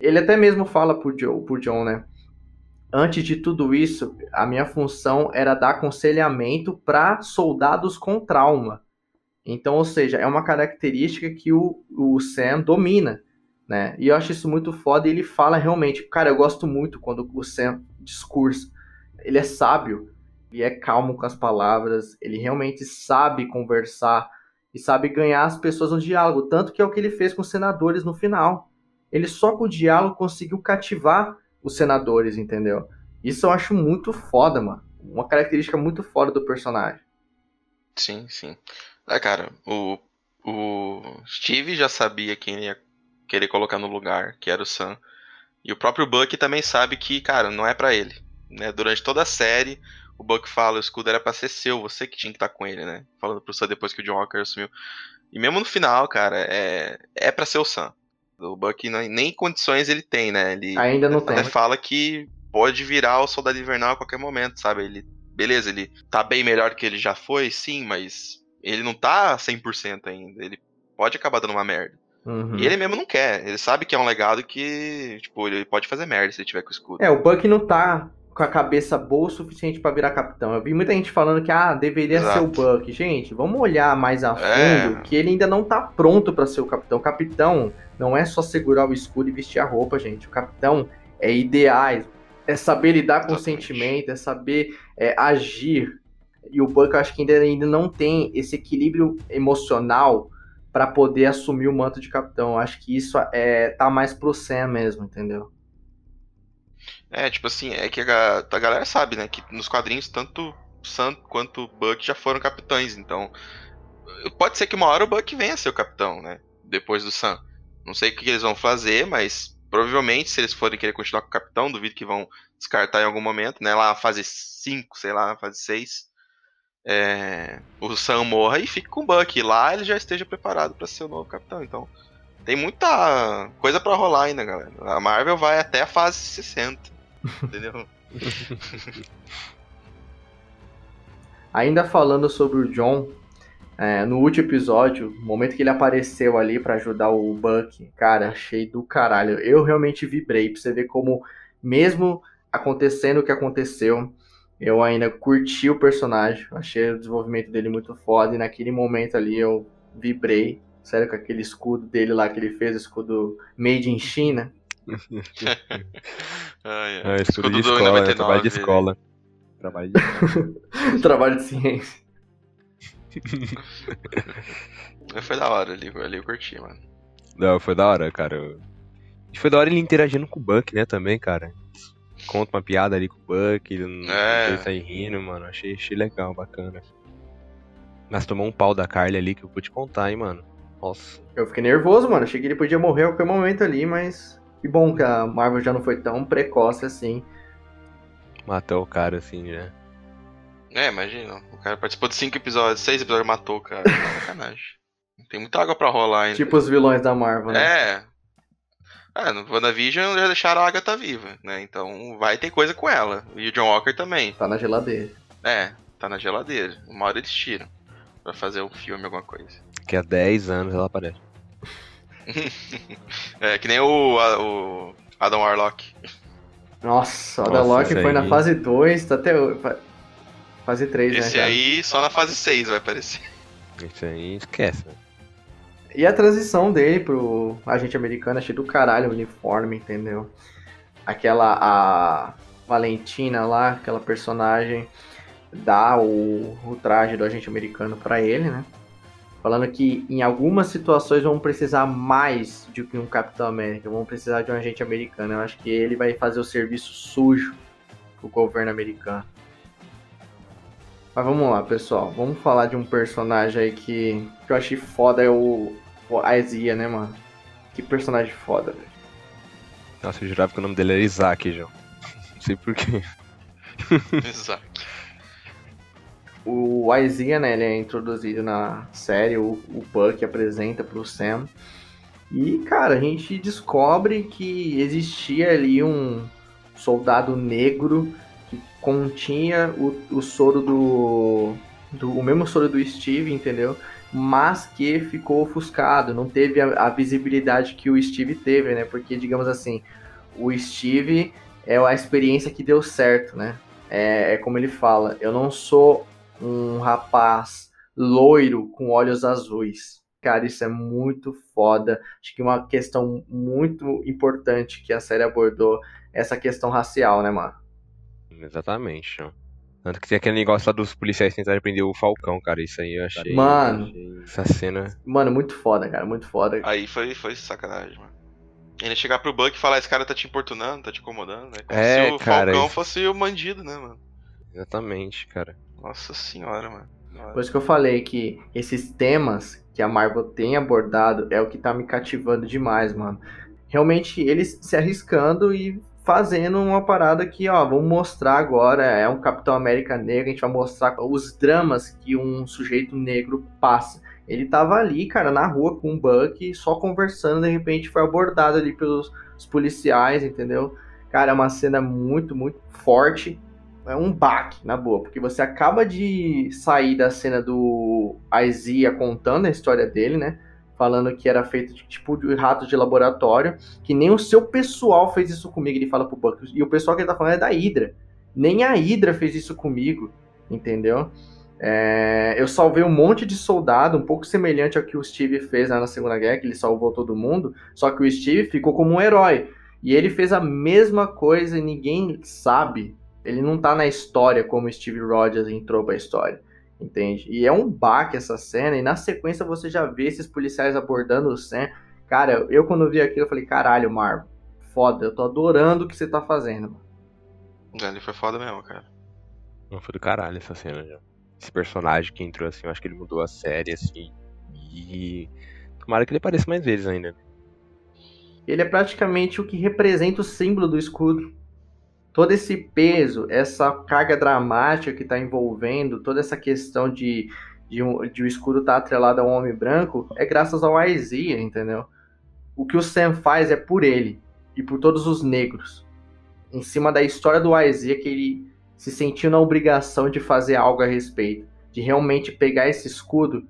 Ele até mesmo fala pro, Joe, pro John, né? Antes de tudo isso, a minha função era dar aconselhamento para soldados com trauma. Então, ou seja, é uma característica que o, o Sam domina, né? E eu acho isso muito foda e ele fala realmente, cara, eu gosto muito quando o Sam discursa. Ele é sábio, ele é calmo com as palavras, ele realmente sabe conversar, e sabe ganhar as pessoas no diálogo, tanto que é o que ele fez com os senadores no final. Ele só com o diálogo conseguiu cativar os senadores, entendeu? Isso eu acho muito foda, mano. Uma característica muito foda do personagem. Sim, sim. É, cara, o, o Steve já sabia quem ia querer colocar no lugar, que era o Sam. E o próprio Buck também sabe que, cara, não é para ele. Né? Durante toda a série, o Buck fala, o escudo era pra ser seu, você que tinha que estar tá com ele, né? Falando pro Sam depois que o John Walker assumiu. E mesmo no final, cara, é, é pra ser o Sam. O Buck não, nem condições ele tem, né? Ele Ainda não até tem. fala que pode virar o Soldado Invernal a qualquer momento, sabe? Ele, beleza, ele tá bem melhor que ele já foi, sim, mas ele não tá 100% ainda. Ele pode acabar dando uma merda. Uhum. E ele mesmo não quer. Ele sabe que é um legado que, tipo, ele pode fazer merda se ele tiver com o escudo. É, o Buck não tá com a cabeça boa o suficiente pra virar capitão. Eu vi muita gente falando que, ah, deveria Exato. ser o Buck. Gente, vamos olhar mais a fundo É. que ele ainda não tá pronto pra ser o capitão. O capitão não é só segurar o escudo e vestir a roupa, gente. O capitão é ideais, é saber lidar com o sentimento, é saber é, agir. E o Buck eu acho que ainda, ainda não tem esse equilíbrio emocional pra poder assumir o manto de capitão. Eu acho que isso é, tá mais pro Sam mesmo, entendeu? É, tipo assim, é que a, a galera sabe, né? Que nos quadrinhos, tanto Sam quanto o Buck já foram capitães. Então, pode ser que uma hora o Buck venha a ser o capitão, né? Depois do Sam. Não sei o que eles vão fazer, mas provavelmente, se eles forem querer continuar com o capitão, duvido que vão descartar em algum momento, né? Lá na fase 5, sei lá, na fase 6. É, o Sam morra e fique com o Buck. E lá ele já esteja preparado pra ser o novo capitão. Então, tem muita coisa pra rolar ainda, galera. A Marvel vai até a fase 60. <laughs> Entendeu? Ainda falando sobre o John, é, no último episódio, o momento que ele apareceu ali pra ajudar o Buck, cara, achei do caralho. Eu realmente vibrei, pra você ver como, mesmo acontecendo o que aconteceu, eu ainda curti o personagem, achei o desenvolvimento dele muito foda, e naquele momento ali eu vibrei, sério, com aquele escudo dele lá que ele fez, o escudo Made in China. <laughs> Ai, ai. É, escudo de do escola, né? 99, trabalho de ele- escola. Trabalho de <laughs> Trabalho de ciência. <laughs> Foi da hora ali, ali eu curti, mano. Não, foi da hora, cara. E foi da hora ele interagindo com o Buck, né, também, cara. Conta uma piada ali com o Buck, ele não É. sai rindo, mano. Achei, achei legal, bacana. Mas tomou um pau da Carly ali que eu vou te contar, hein, mano. Nossa. Eu fiquei nervoso, mano. Achei que ele podia morrer a qualquer momento ali, mas que bom que a Marvel já não foi tão precoce assim. Matou o cara assim, né? É, imagina. O cara participou de cinco episódios, seis episódios matou o cara. Sacanagem. Tem muita água pra rolar ainda. Tipo os vilões da Marvel, né? É. É, no WandaVision já deixaram a Agatha viva, né? Então vai ter coisa com ela. E o John Walker também. Tá na geladeira. É, tá na geladeira. Uma hora eles tiram. Pra fazer um filme, alguma coisa. Que há 10 anos ela aparece. <laughs> É, que nem o, a- o Adam Warlock. Nossa, o Adalock esse foi na aí. fase 2, tá até fase 3, né? Esse já. aí só na fase 6 vai aparecer. Isso aí esquece, né? E a transição dele pro agente americano, achei do caralho o uniforme, entendeu? Aquela, a Valentina lá, aquela personagem, dá o, o traje do agente americano pra ele, né? Falando que em algumas situações vão precisar mais do que um Capitão América, vão precisar de um agente americano. Eu acho que ele vai fazer o serviço sujo pro governo americano. Mas vamos lá, pessoal. Vamos falar de um personagem aí que, que eu achei foda, é o, o Isaiah, né, mano? Que personagem foda, velho. Nossa, eu jurava que o nome dele era Isaac, João. Não sei porquê. Exato. <laughs> O Isaiah, né, ele é introduzido na série, o, o Buck apresenta pro Sam. E, cara, a gente descobre que existia ali um soldado negro que continha o, o soro do, do. O mesmo soro do Steve, entendeu? Mas que ficou ofuscado, não teve a, a visibilidade que o Steve teve, né? Porque, digamos assim, o Steve é a experiência que deu certo, né? É, é como ele fala, eu não sou um rapaz loiro com olhos azuis. Cara, isso é muito foda. Acho que uma questão muito importante que a série abordou é essa questão racial, né, mano? Exatamente, João. Tanto que tem aquele negócio lá dos policiais tentarem prender o Falcão, cara. Isso aí eu achei. Mano. achei Essa cena. Mano, muito foda, cara, muito foda. Aí foi, foi sacanagem, mano. Ele chegar pro Buck e falar, esse cara tá te importunando, tá te incomodando, né? Como É, se o cara, Falcão isso- fosse o bandido, né, mano? Exatamente, cara. Nossa senhora, mano. Por isso que eu falei que esses temas que a Marvel tem abordado é o que tá me cativando demais, mano. Realmente eles se arriscando e fazendo uma parada que, ó, vamos mostrar agora, é um Capitão América negro, a gente vai mostrar os dramas que um sujeito negro passa. Ele tava ali, cara, na rua com um Buck, só conversando, de repente foi abordado ali pelos policiais, entendeu? Cara, é uma cena muito, muito forte. É um baque, na boa, porque você acaba de sair da cena do Isaiah contando a história dele, né? Falando que era feito de tipo de rato de laboratório, que nem o seu pessoal fez isso comigo, ele fala pro Buck. E o pessoal que ele tá falando é da Hydra. Nem a Hydra fez isso comigo, entendeu? É, eu salvei um monte de soldado, um pouco semelhante ao que o Steve fez lá na Segunda Guerra, que ele salvou todo mundo, só que o Steve ficou como um herói. E ele fez a mesma coisa e ninguém sabe. Ele não tá na história como Steve Rogers entrou pra história entende? E é um baque essa cena, e na sequência você já vê esses policiais abordando o Sam. Cara, eu quando vi aquilo, eu falei, caralho, Marvel, foda, eu tô adorando o que você tá fazendo. Mano. Ele foi foda mesmo, cara. Não, foi do caralho essa cena já. Esse personagem que entrou assim, eu acho que ele mudou a série, assim. E. Tomara que ele apareça mais vezes ainda. Ele é praticamente o que representa o símbolo do escudo todo esse peso, essa carga dramática que está envolvendo, toda essa questão de, de, um, de o escudo estar tá atrelado a um homem branco, é graças ao Isaiah, entendeu? O que o Sam faz é por ele e por todos os negros. Em cima da história do Isaiah, que ele se sentiu na obrigação de fazer algo a respeito, de realmente pegar esse escudo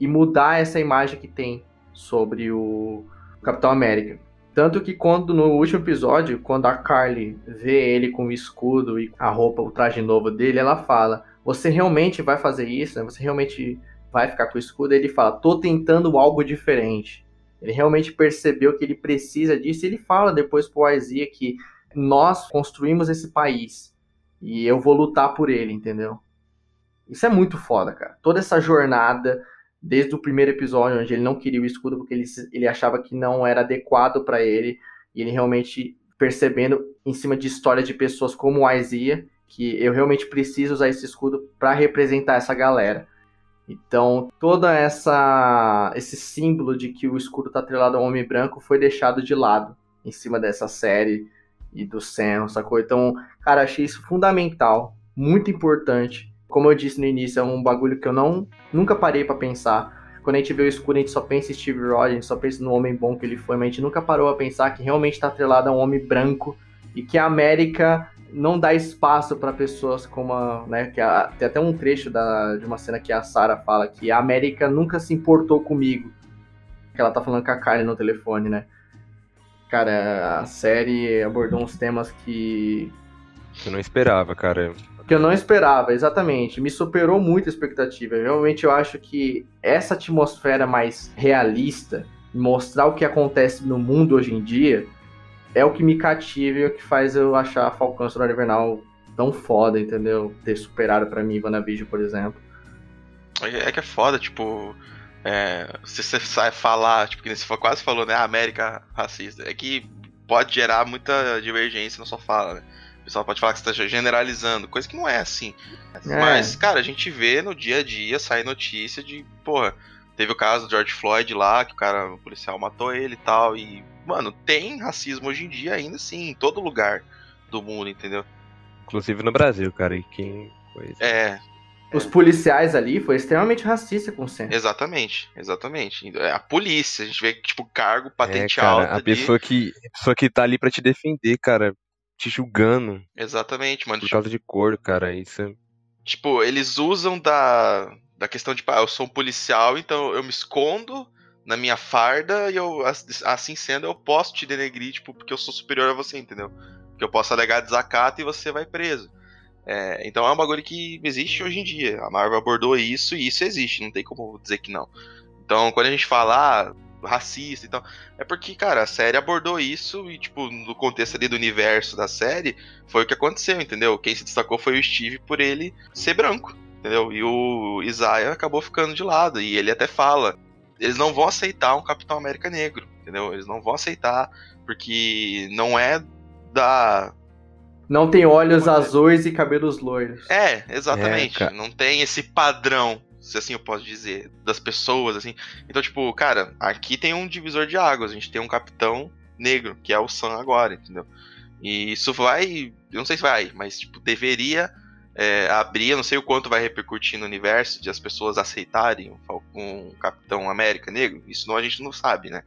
e mudar essa imagem que tem sobre o Capitão América. Tanto que quando no último episódio, quando a Carly vê ele com o escudo e a roupa, o traje novo dele, ela fala: Você realmente vai fazer isso? Né? Você realmente vai ficar com o escudo? Ele fala: Tô tentando algo diferente. Ele realmente percebeu que ele precisa disso. E ele fala depois pro Isaiah que nós construímos esse país e eu vou lutar por ele, entendeu? Isso é muito foda, cara. Toda essa jornada desde o primeiro episódio, onde ele não queria o escudo porque ele, ele achava que não era adequado para ele, e ele realmente percebendo em cima de histórias de pessoas como o Isaiah, que eu realmente preciso usar esse escudo para representar essa galera. Então, toda essa esse símbolo de que o escudo está atrelado ao homem branco foi deixado de lado em cima dessa série e do Sam, sacou? Então, cara, achei isso fundamental, muito importante como eu disse no início, é um bagulho que eu não nunca parei para pensar. Quando a gente vê o escuro, a gente só pensa em Steve Rogers, a gente só pensa no homem bom que ele foi, mas a gente nunca parou a pensar que realmente está atrelado a um homem branco e que a América não dá espaço para pessoas como a, né, que a, tem até um trecho da, de uma cena que a Sarah fala que a América nunca se importou comigo. Que ela tá falando com a Kylie no telefone, né? Cara, a série abordou uns temas que eu não esperava, cara que eu não esperava, exatamente. Me superou muito a expectativa. Realmente eu acho que essa atmosfera mais realista, mostrar o que acontece no mundo hoje em dia, é o que me cativa e o que faz eu achar Falcão Solar Invernal tão foda, entendeu? Ter superado para mim WandaVision, por exemplo. É, é que é foda, tipo. É, se você sai falar, tipo, que você quase falou, né? América racista. É que pode gerar muita divergência na sua fala, né? Pessoal pode falar que você está generalizando, coisa que não é assim. É. Mas, cara, a gente vê no dia a dia sair notícia de, porra, teve o caso do George Floyd lá, que o cara, o policial matou ele e tal. E, mano, tem racismo hoje em dia ainda sim, em todo lugar do mundo, entendeu? Inclusive no Brasil, cara, e quem foi. É. Os policiais ali foi extremamente racista com o Sam. Exatamente, exatamente. É a polícia, a gente vê, tipo, cargo, patente é, cara, alta. A pessoa, que, a pessoa que tá ali pra te defender, cara, te julgando. Exatamente, mano. Por causa de cor, cara. Isso é... Tipo, eles usam da, da questão de, ah, eu sou um policial, então eu me escondo na minha farda e eu, assim sendo, eu posso te denegrir, tipo, porque eu sou superior a você, entendeu? Que eu posso alegar desacato e você vai preso. É, então é um bagulho que existe hoje em dia. A Marvel abordou isso e isso existe, não tem como dizer que não. Então, quando a gente fala, ah, racista e tal. É porque, cara, a série abordou isso e, tipo, no contexto ali do universo da série, foi o que aconteceu, entendeu? Quem se destacou foi o Steve por ele ser branco, entendeu? E o Isaiah acabou ficando de lado. E ele até fala: eles não vão aceitar um Capitão América negro, entendeu? Eles não vão aceitar porque não é da. Não tem olhos azuis e cabelos loiros. É, exatamente. É, não tem esse padrão se assim eu posso dizer, das pessoas, assim. Então, tipo, cara, aqui tem um divisor de águas, a gente tem um capitão negro, que é o Sam agora, entendeu? E isso vai. Eu não sei se vai, mas tipo, deveria é, abrir, eu não sei o quanto vai repercutir no universo de as pessoas aceitarem um, um Capitão América negro. Isso não, a gente não sabe, né?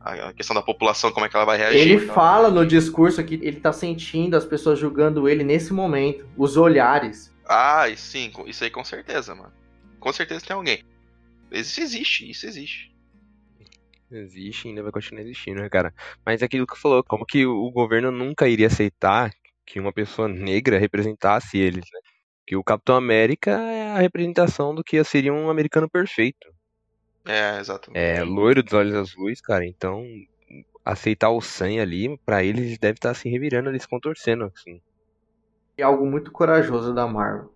A questão da população, como é que ela vai reagir. Ele fala no discurso que ele tá sentindo as pessoas julgando ele nesse momento. Os olhares. Ah, sim, isso aí com certeza, mano. Com certeza tem alguém. Isso existe, isso existe. Existe e ainda vai continuar existindo, né, cara? Mas é aquilo que falou, como que o governo nunca iria aceitar que uma pessoa negra representasse eles, né? Que o Capitão América é a representação do que seria um americano perfeito. É, exatamente. É, loiro dos olhos azuis, cara, então aceitar o sangue ali, para eles deve estar tá se revirando, eles contorcendo, assim. É algo muito corajoso da Marvel.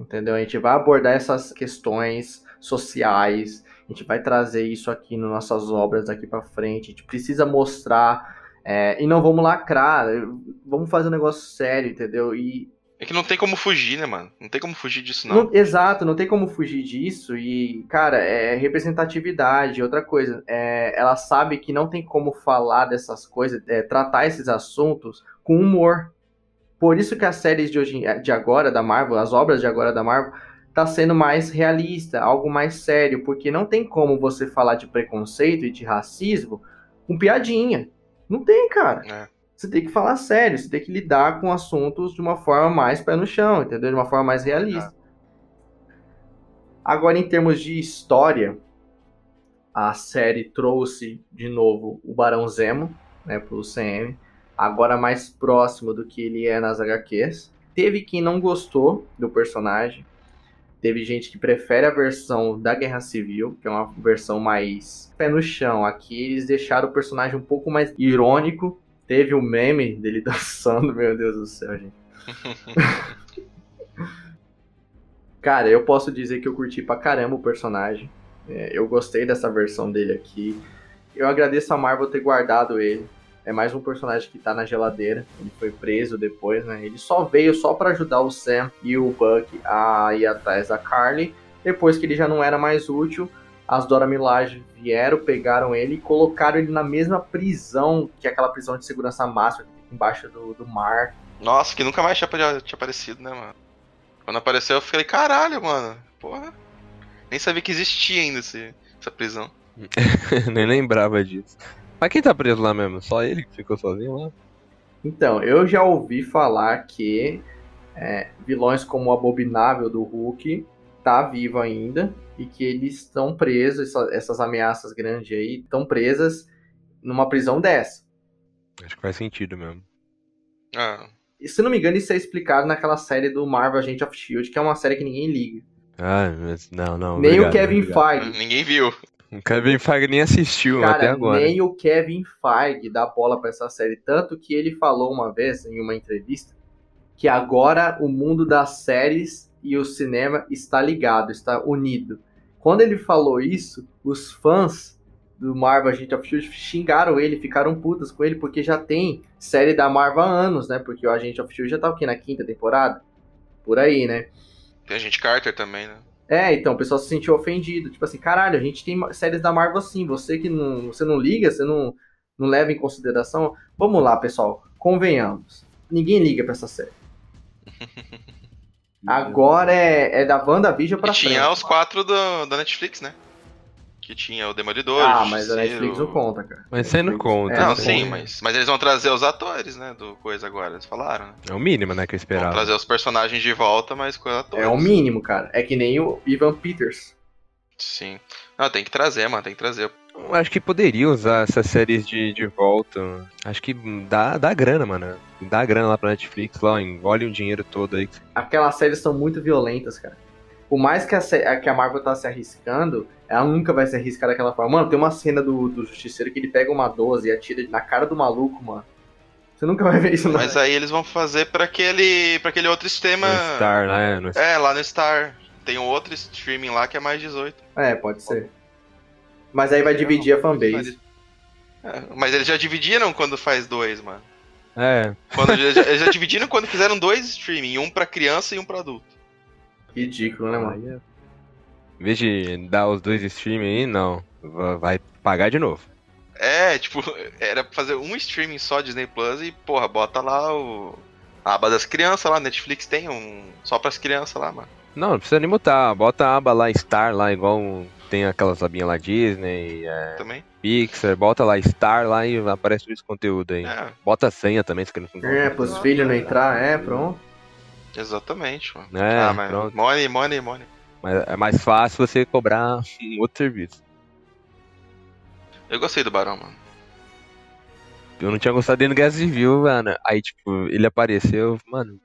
Entendeu? A gente vai abordar essas questões sociais, a gente vai trazer isso aqui nas nossas obras daqui para frente, a gente precisa mostrar é, e não vamos lacrar, vamos fazer um negócio sério, entendeu? E é que não tem como fugir, né, mano? Não tem como fugir disso, não. não exato, não tem como fugir disso. E, cara, é representatividade. Outra coisa, é, ela sabe que não tem como falar dessas coisas, é, tratar esses assuntos com humor. Por isso que as séries de, hoje, de agora da Marvel, as obras de agora da Marvel, tá sendo mais realista, algo mais sério. Porque não tem como você falar de preconceito e de racismo com piadinha. Não tem, cara. É você tem que falar sério, você tem que lidar com assuntos de uma forma mais pé no chão, entendeu? De uma forma mais realista. Agora, em termos de história, a série trouxe de novo o Barão Zemo, né, pro CM, agora mais próximo do que ele é nas HQs. Teve quem não gostou do personagem, teve gente que prefere a versão da Guerra Civil, que é uma versão mais pé no chão. Aqui eles deixaram o personagem um pouco mais irônico, Teve o um meme dele <laughs> dançando, meu Deus do céu, gente. <laughs> Cara, eu posso dizer que eu curti pra caramba o personagem. É, eu gostei dessa versão dele aqui. Eu agradeço a Marvel ter guardado ele. É mais um personagem que tá na geladeira. Ele foi preso depois, né? Ele só veio só para ajudar o Sam e o Buck a ir atrás da Carly. Depois que ele já não era mais útil, as Dora Milaje vieram, pegaram ele e colocaram ele na mesma prisão, que é aquela prisão de segurança máxima que fica embaixo do, do mar. Nossa, que nunca mais tinha, tinha aparecido, né, mano? Quando apareceu eu falei, caralho, mano, porra. Nem sabia que existia ainda esse, essa prisão. <laughs> Nem lembrava disso. Mas quem tá preso lá mesmo? Só ele que ficou sozinho lá? Então, eu já ouvi falar que é, vilões como o Abominável do Hulk tá vivo ainda e que eles estão presos, essa, essas ameaças grandes aí, estão presas numa prisão dessa. Acho que faz sentido mesmo. Ah. E se não me engano, isso é explicado naquela série do Marvel Agent of Shield, que é uma série que ninguém liga. Ah, mas não, não. Nem obrigado, o Kevin Feige. Ninguém viu. O Kevin Feige nem assistiu Cara, até agora. Nem o Kevin Feige dá bola para essa série. Tanto que ele falou uma vez em uma entrevista que agora o mundo das séries e o cinema está ligado, está unido. Quando ele falou isso, os fãs do Marvel Agent of Shield xingaram ele, ficaram putas com ele, porque já tem série da Marvel há anos, né? Porque o Agent of Shield já tá o quê? Na quinta temporada? Por aí, né? Tem a gente Carter também, né? É, então o pessoal se sentiu ofendido. Tipo assim, caralho, a gente tem séries da Marvel assim, você que não, você não liga, você não, não leva em consideração. Vamos lá, pessoal, convenhamos. Ninguém liga pra essa série. <laughs> Agora é, é da WandaVision pra e frente. tinha os quatro do, da Netflix, né? Que tinha o Demolidor. Ah, mas a Netflix não conta, cara. Mas você não conta. É, não, sim, mas, mas eles vão trazer os atores, né? Do coisa agora, eles falaram. Né? É o mínimo, né, que eu esperava. Vão trazer os personagens de volta, mas com os atores. É o mínimo, cara. É que nem o Ivan Peters. Sim. Não, tem que trazer, mano, tem que trazer. Eu acho que poderia usar essas séries de, de volta. Acho que dá, dá grana, mano. Dá grana lá pra Netflix, lá, engole o dinheiro todo aí. Aquelas séries são muito violentas, cara. Por mais que a, que a Marvel tá se arriscando, ela nunca vai se arriscar daquela forma. Mano, tem uma cena do, do Justiceiro que ele pega uma 12 e atira na cara do maluco, mano. Você nunca vai ver isso, não. Mas aí eles vão fazer pra aquele, pra aquele outro sistema. No Star, né? No... É, lá no Star. Tem um outro streaming lá que é mais 18. É, pode ser. Mas aí vai dividir a fanbase. É, mas eles já dividiram quando faz dois, mano. É. Quando, eles, já, eles já dividiram quando fizeram dois streaming, um pra criança e um pra adulto. Ridículo, né, mano? É. Em vez de dar os dois streaming aí, não. Vai pagar de novo. É, tipo, <laughs> era pra fazer um streaming só Disney Plus e, porra, bota lá o. A aba das crianças lá, Netflix tem um. Só pras crianças lá, mano. Não, não precisa nem botar. Bota a aba lá Star lá, igual tem aquelas abinhas lá Disney, é, Também. Pixar, bota lá Star lá e aparece esse conteúdo aí. É, Bota a senha também, se quer não É, pros filhos não entrar, é, pronto. Exatamente, mano. É, ah, mas pronto. money, money, money. Mas é mais fácil você cobrar <laughs> um outro serviço. Eu gostei do Barão, mano. Eu não tinha gostado dele no Guerra Civil, mano. Aí, tipo, ele apareceu, mano.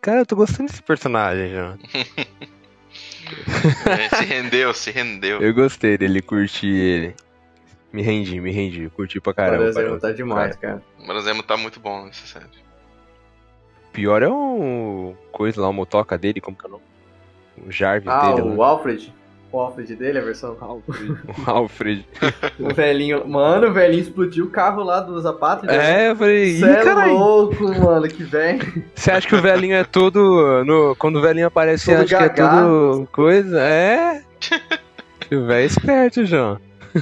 Cara, eu tô gostando desse personagem já. <laughs> É, se rendeu, se rendeu. Eu gostei dele, curti ele. Me rendi, me rendi, curti pra caramba. Exemplo, Barão. tá demais, cara. O Marazemo tá muito bom nessa série. Pior é o coisa lá, o motoca dele, como que é o nome? O Jarvis Ah, dele, o lá. Alfred. O Alfred dele, a versão. <laughs> o Alfred. O velhinho. Mano, o velhinho explodiu o carro lá do Zapata. É, eu falei, ih, Você é caralho. louco, mano, que velho. Você acha que o velhinho é todo. No, quando o velhinho aparece, você acha que é tudo coisa? É? o velho é esperto, João.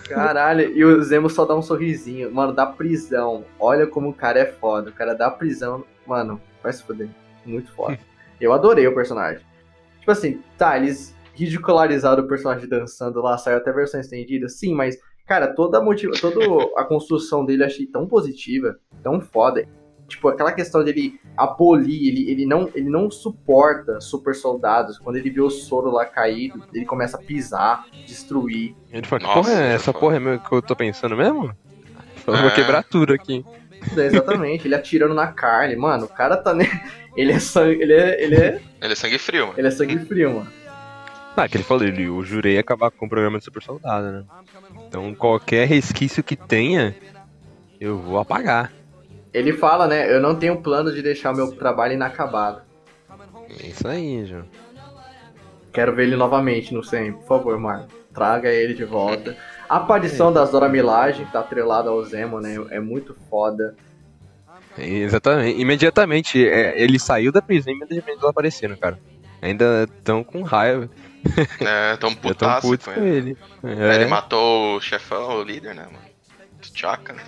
Caralho, e o Zemo só dá um sorrisinho. Mano, da prisão. Olha como o cara é foda. O cara da prisão. Mano, vai se fuder. Muito foda. <laughs> Eu adorei o personagem. Tipo assim, tá, eles ridicularizaram o personagem dançando lá, saiu até a versão estendida. Sim, mas, cara, toda a, motiva toda a construção dele eu achei tão positiva, tão foda. Tipo, aquela questão dele abolir, ele, ele, não, ele não suporta super soldados. Quando ele vê o soro lá caído, ele começa a pisar, destruir. Ele falou, que Nossa, porra é é essa porra é meu que eu tô pensando mesmo? Ele falou, vou É. quebrar tudo aqui. É, exatamente, ele atirando na carne, mano, o cara tá ne... ele é sangue, ele é, ele é, Ele é sangue frio, mano. ele é sangue frio, mano. Ah, que ele falou, ele, eu jurei acabar com o programa de super soldado, né? Então qualquer resquício que tenha, eu vou apagar. Ele fala, né, eu não tenho plano de deixar o meu trabalho inacabado. É isso aí, João. Quero ver ele novamente no 100, por favor, Marco. Traga ele de volta. A aparição das Dora Milaje, que tá atrelada ao Zemo, né, é muito foda. Exatamente. Imediatamente, é, ele saiu da prisão e imediatamente eles apareceram, cara. Ainda tão com raiva. É, tão <laughs> tão putaço putos com ele. ele. É, Ele É. matou o chefão, o líder, né, mano? T'Chaka, né?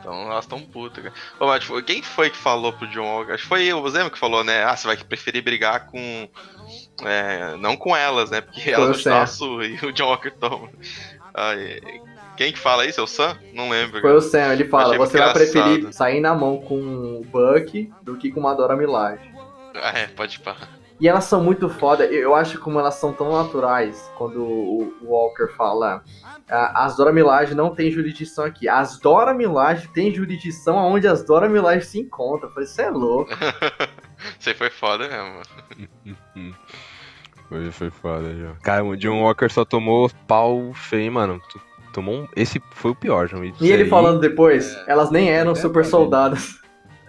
Então elas tão putas, cara. Ô, mas, tipo, quem foi que falou pro John Walker? Acho que foi o Zemo que falou, né? Ah, você vai preferir brigar com. É, não com elas, né? Porque elas vão te dar uma surra e o John Walker toma. Ai, quem que fala isso? É o Sam? Não lembro. Foi o Sam, ele fala, Achei você vai engraçado. preferir sair na mão com o Buck do que com uma Dora Milaje. Ah, é, pode pá. E elas são muito foda. Eu acho como elas são tão naturais quando o Walker fala. "Ah, As Dora Milaje não tem jurisdição aqui. As Dora Milaje tem jurisdição onde as Dora Milaje se encontram. Eu falei, você é louco. <laughs> Isso aí foi foda mesmo. <laughs> Foi, foi foda, João. Cara, o John Walker só tomou pau feio, mano. Tomou um... Esse foi o pior, João. E ele aí- falando depois, É. elas nem eram Até super soldadas.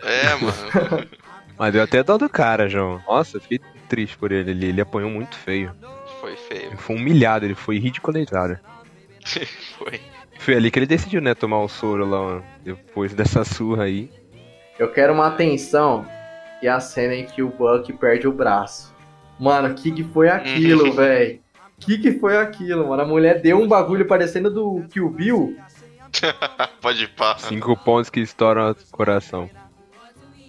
É, mano. <laughs> Mas deu até dó do cara, João. Nossa, eu fiquei triste por ele. Ele, ele apanhou muito feio. Foi feio. Ele foi humilhado, ele foi ridicularizado. <laughs> Foi. Foi ali que ele decidiu, né, tomar o soro lá, ó, depois dessa surra aí. Eu quero uma atenção e a cena em que o Buck perde o braço. Mano, o que, que foi aquilo, velho? O que, que foi aquilo, mano? A mulher deu um bagulho parecendo do Kill Bill. <laughs> pode pá. Cinco pontos que estouram o coração.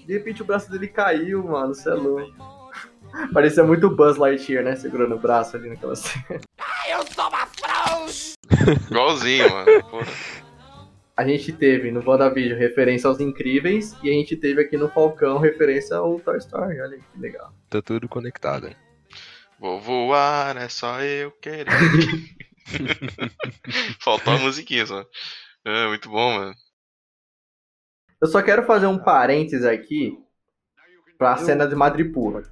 De repente o braço dele caiu, mano. Você é louco. <laughs> Parecia muito o Buzz Lightyear, né? Segurando o braço ali naquela cena. <laughs> Igualzinho, mano. Porra. A gente teve no WandaVision referência aos Incríveis e a gente teve aqui no Falcão referência ao Toy Story. Olha que legal. Tá tudo conectado. Vou voar, é só eu querer. <laughs> Faltou a musiquinha só. É, muito bom, mano. Eu só quero fazer um parênteses aqui pra cena de Madripoor.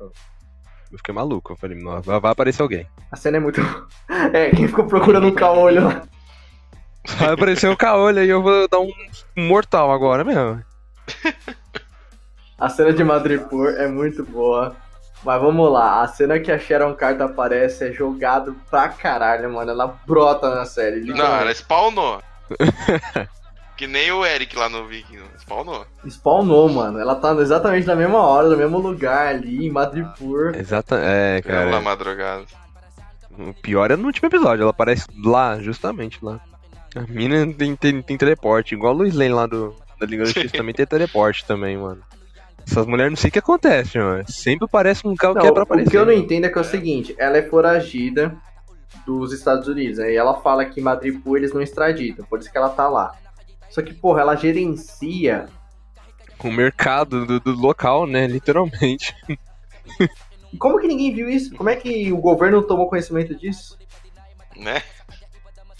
Eu fiquei maluco. Eu falei, "Nossa, vai vai aparecer alguém. A cena é muito. <laughs> É, quem ficou procurando um caolho lá. Vai aparecer o caolho aí, eu vou dar um mortal agora mesmo. A cena de Madripoor é muito boa. Mas vamos lá, a cena que a Sharon Carter aparece é jogado pra caralho, mano. Ela brota na série. Não, ela spawnou. <laughs> que nem o Eric lá no Viking. Spawnou. Spawnou, mano. Ela tá exatamente na mesma hora, no mesmo lugar ali, em Madripoor. Exata, é, Pela cara. madrugada. O pior é no último episódio, ela aparece lá, justamente lá. A mina tem, tem, tem teleporte, igual o Luiz Lane lá do, da Liga da Justiça <laughs> também tem teleporte também, mano. Essas mulheres não sei o que acontece, mano. Sempre parece um carro Não, que é pra aparecer. o que eu não mano. entendo é que é o seguinte, ela é foragida dos Estados Unidos, né? E ela fala que em Madripoor eles não extraditam, por isso que ela tá lá. Só que, porra, ela gerencia. O mercado do, do local, né? Literalmente. E <laughs> como que ninguém viu isso? Como é que o governo tomou conhecimento disso? Né?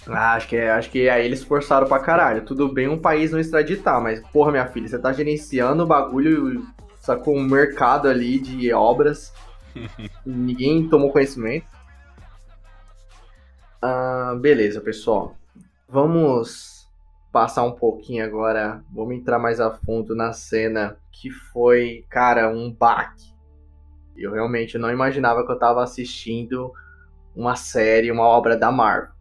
Ah, acho que, é- acho que aí eles forçaram pra caralho. Tudo bem um país não extraditar, mas, porra, minha filha, você tá gerenciando o bagulho, sacou um mercado ali de obras. <laughs> Ninguém tomou conhecimento. Ah, beleza, pessoal. Vamos passar um pouquinho agora. Vamos entrar mais a fundo na cena que foi, cara, um baque. Eu realmente não imaginava que eu tava assistindo uma série, uma obra da Marvel.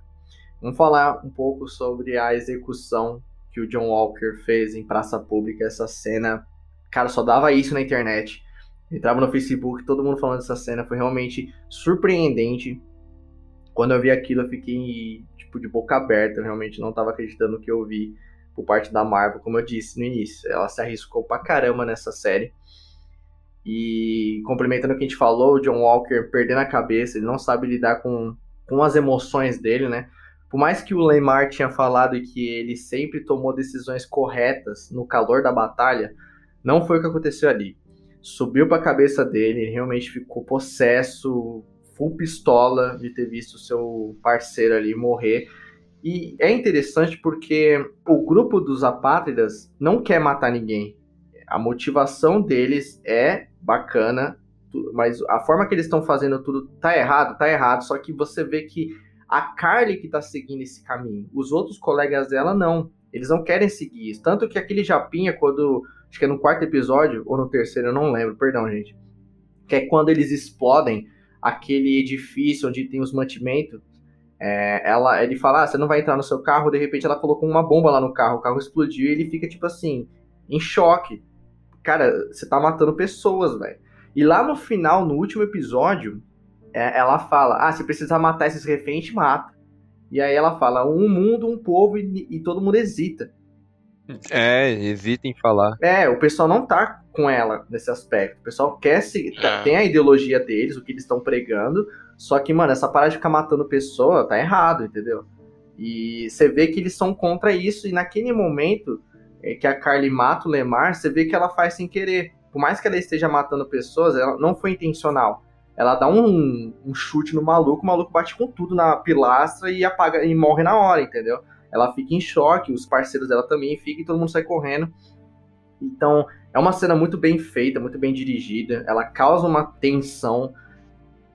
Vamos falar um pouco sobre a execução que o John Walker fez em praça pública. Essa cena, cara, só dava isso na internet. Entrava no Facebook, todo mundo falando dessa cena. Foi realmente surpreendente. Quando eu vi aquilo, eu fiquei tipo de boca aberta. Eu realmente não estava acreditando no que eu vi por parte da Marvel, como eu disse no início. Ela se arriscou pra caramba nessa série. E complementando o que a gente falou, o John Walker perdendo a cabeça, ele não sabe lidar com, com as emoções dele, né? Por mais que o Lemar tinha falado que ele sempre tomou decisões corretas no calor da batalha, não foi o que aconteceu ali. Subiu para a cabeça dele, ele realmente ficou possesso, full pistola de ter visto seu parceiro ali morrer. E é interessante porque o grupo dos apátridas não quer matar ninguém. A motivação deles é bacana, mas a forma que eles estão fazendo tudo tá errado, tá errado. Só que você vê que a Carly que tá seguindo esse caminho. Os outros colegas dela não. Eles não querem seguir isso. Tanto que aquele Japinha, quando. Acho que é no quarto episódio, ou no terceiro, eu não lembro, perdão, gente. Que é quando eles explodem aquele edifício onde tem os mantimentos. é, ela, ele fala: ah, você não vai entrar no seu carro, de repente ela colocou uma bomba lá no carro, o carro explodiu e ele fica, tipo assim, em choque. Cara, você tá matando pessoas, velho. E lá no final, no último episódio, é, ela fala: Ah, se precisar matar esses reféns, mata. E aí ela fala: um mundo, um povo, e, e todo mundo hesita. É, hesita em falar. É, o pessoal não tá com ela nesse aspecto. O pessoal quer se. tá- É. tem a ideologia deles, o que eles estão pregando. Só que, mano, essa parada de ficar matando pessoa tá errado, entendeu? E você vê que eles são contra isso, e naquele momento é, que a Carly mata o Lemar, você vê que ela faz sem querer. Por mais que ela esteja matando pessoas, ela não foi intencional. Ela dá um, um chute no maluco, o maluco bate com tudo na pilastra e apaga e morre na hora, entendeu? Ela fica em choque, os parceiros dela também ficam e todo mundo sai correndo. Então, é uma cena muito bem feita, muito bem dirigida. Ela causa uma tensão.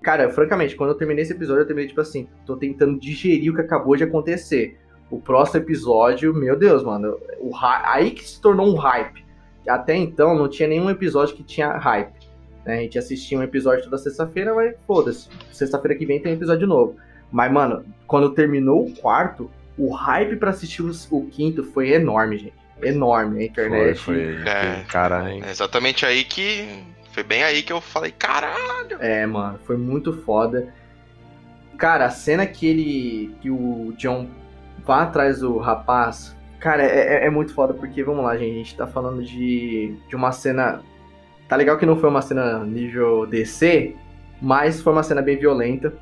Cara, francamente, quando eu terminei esse episódio, eu terminei tipo assim, tô tentando digerir o que acabou de acontecer. O próximo episódio, meu Deus, mano, o aí que se tornou um hype. Até então não tinha nenhum episódio que tinha hype. Né? A gente assistia um episódio toda sexta-feira, mas foda-se. Sexta-feira que vem tem um episódio novo. Mas, mano, quando terminou o quarto, o hype pra assistir os- o quinto foi enorme, gente. Enorme. A Foi, internet. foi. É. Caralho. É exatamente aí que. Foi bem aí que eu falei, caralho! É, mano, foi muito foda. Cara, a cena que ele. que o John vai atrás do rapaz. Cara, é, é- é muito foda, porque, vamos lá, gente, a gente tá falando de, de uma cena. Tá legal que não foi uma cena nível DC, mas foi uma cena bem violenta.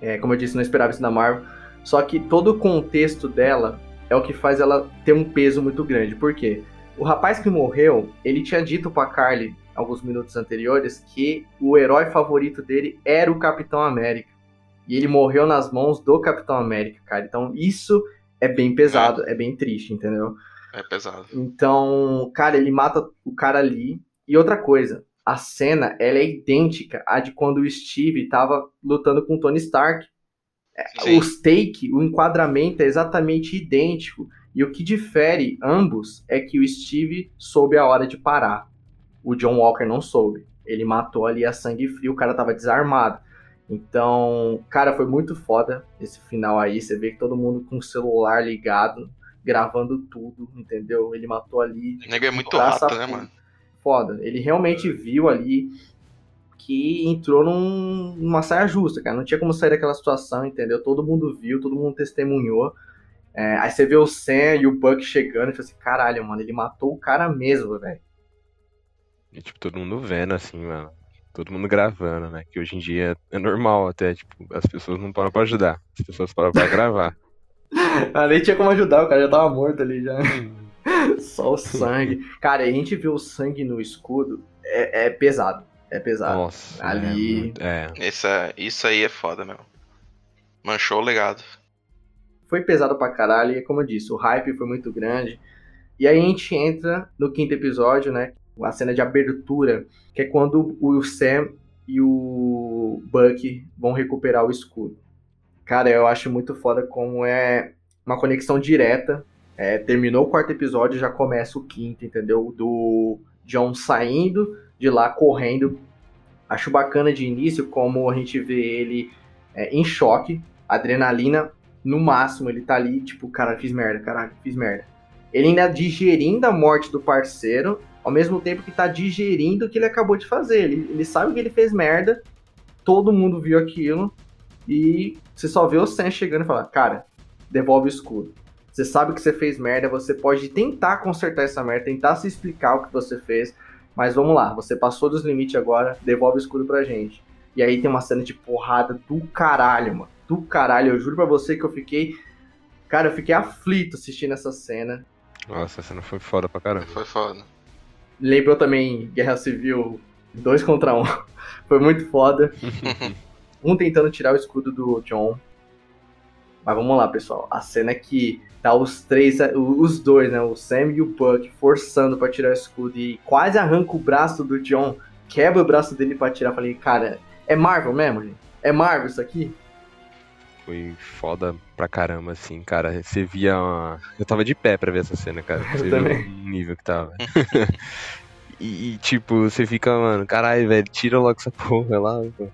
É, como eu disse, não esperava isso da Marvel. Só que todo o contexto dela é o que faz ela ter um peso muito grande. Por quê? O rapaz que morreu, ele tinha dito pra Carly alguns minutos anteriores que o herói favorito dele era o Capitão América. E ele morreu nas mãos do Capitão América, cara. Então isso é bem pesado, é bem triste, entendeu? É pesado. Então, cara, ele mata o cara ali. E outra coisa, a cena ela é idêntica à de quando o Steve tava lutando com o Tony Stark. Sim. O take, o enquadramento é exatamente idêntico. E o que difere ambos é que o Steve soube a hora de parar. O John Walker não soube. Ele matou ali a sangue frio, o cara tava desarmado. Então, cara, foi muito foda esse final aí. Você vê que todo mundo com o celular ligado, gravando tudo, entendeu? Ele matou ali. O nego é muito rato, né, mano? Foda. Ele realmente viu ali que entrou num- numa saia justa, cara. Não tinha como sair daquela situação, entendeu? Todo mundo viu, todo mundo testemunhou. É, aí você vê o Sam e o Buck chegando e fala assim, caralho, mano, ele matou o cara mesmo, velho. E tipo, todo mundo vendo, assim, mano. Todo mundo gravando, né? Que hoje em dia é normal até, tipo, as pessoas não param pra ajudar. As pessoas param pra gravar. <laughs> ah, nem tinha como ajudar, o cara já tava morto ali já. <laughs> Só o sangue. Cara, a gente vê o sangue no escudo, é, é pesado. É pesado. Nossa. Ali. É. é. Isso, isso aí é foda, meu. Manchou o legado. Foi pesado pra caralho, e como eu disse, o hype foi muito grande. E aí a gente entra no quinto episódio, né? A cena de abertura, que é quando o Sam e o Buck vão recuperar o escudo. Cara, eu acho muito foda como é uma conexão direta. É, terminou o quarto episódio, já começa o quinto, entendeu? Do John saindo de lá, correndo. Acho bacana de início como a gente vê ele é, em choque, adrenalina no máximo. Ele tá ali, tipo, cara, fiz merda, caralho, fiz merda. Ele ainda digerindo a morte do parceiro, ao mesmo tempo que tá digerindo o que ele acabou de fazer. Ele, ele sabe que ele fez merda, todo mundo viu aquilo, e você só vê o Sam chegando e falar, cara, devolve o escudo. Você sabe que você fez merda, você pode tentar consertar essa merda, tentar se explicar o que você fez, mas vamos lá, você passou dos limites agora, devolve o escudo pra gente. E aí tem uma cena de porrada do caralho, mano. Do caralho, eu juro pra você que eu fiquei. Cara, eu fiquei aflito assistindo essa cena. Nossa, essa cena foi foda pra caramba. Foi foda. Lembrou também Guerra Civil 2 contra 1. Um. <laughs> foi muito foda. <laughs> um tentando tirar o escudo do John. Mas vamos lá, pessoal. A cena é que tá os três, os dois, né? O Sam e o Buck forçando para tirar o escudo e quase arranca o braço do John, quebra o braço dele para tirar. Falei, cara, é Marvel mesmo, gente? É Marvel isso aqui? Foi foda pra caramba, assim, cara. Você via uma... Eu tava de pé pra ver essa cena, cara. <laughs> Você viu o nível que tava. <laughs> e, tipo, você fica, mano, caralho, velho, tira logo essa <laughs> porra lá, pô.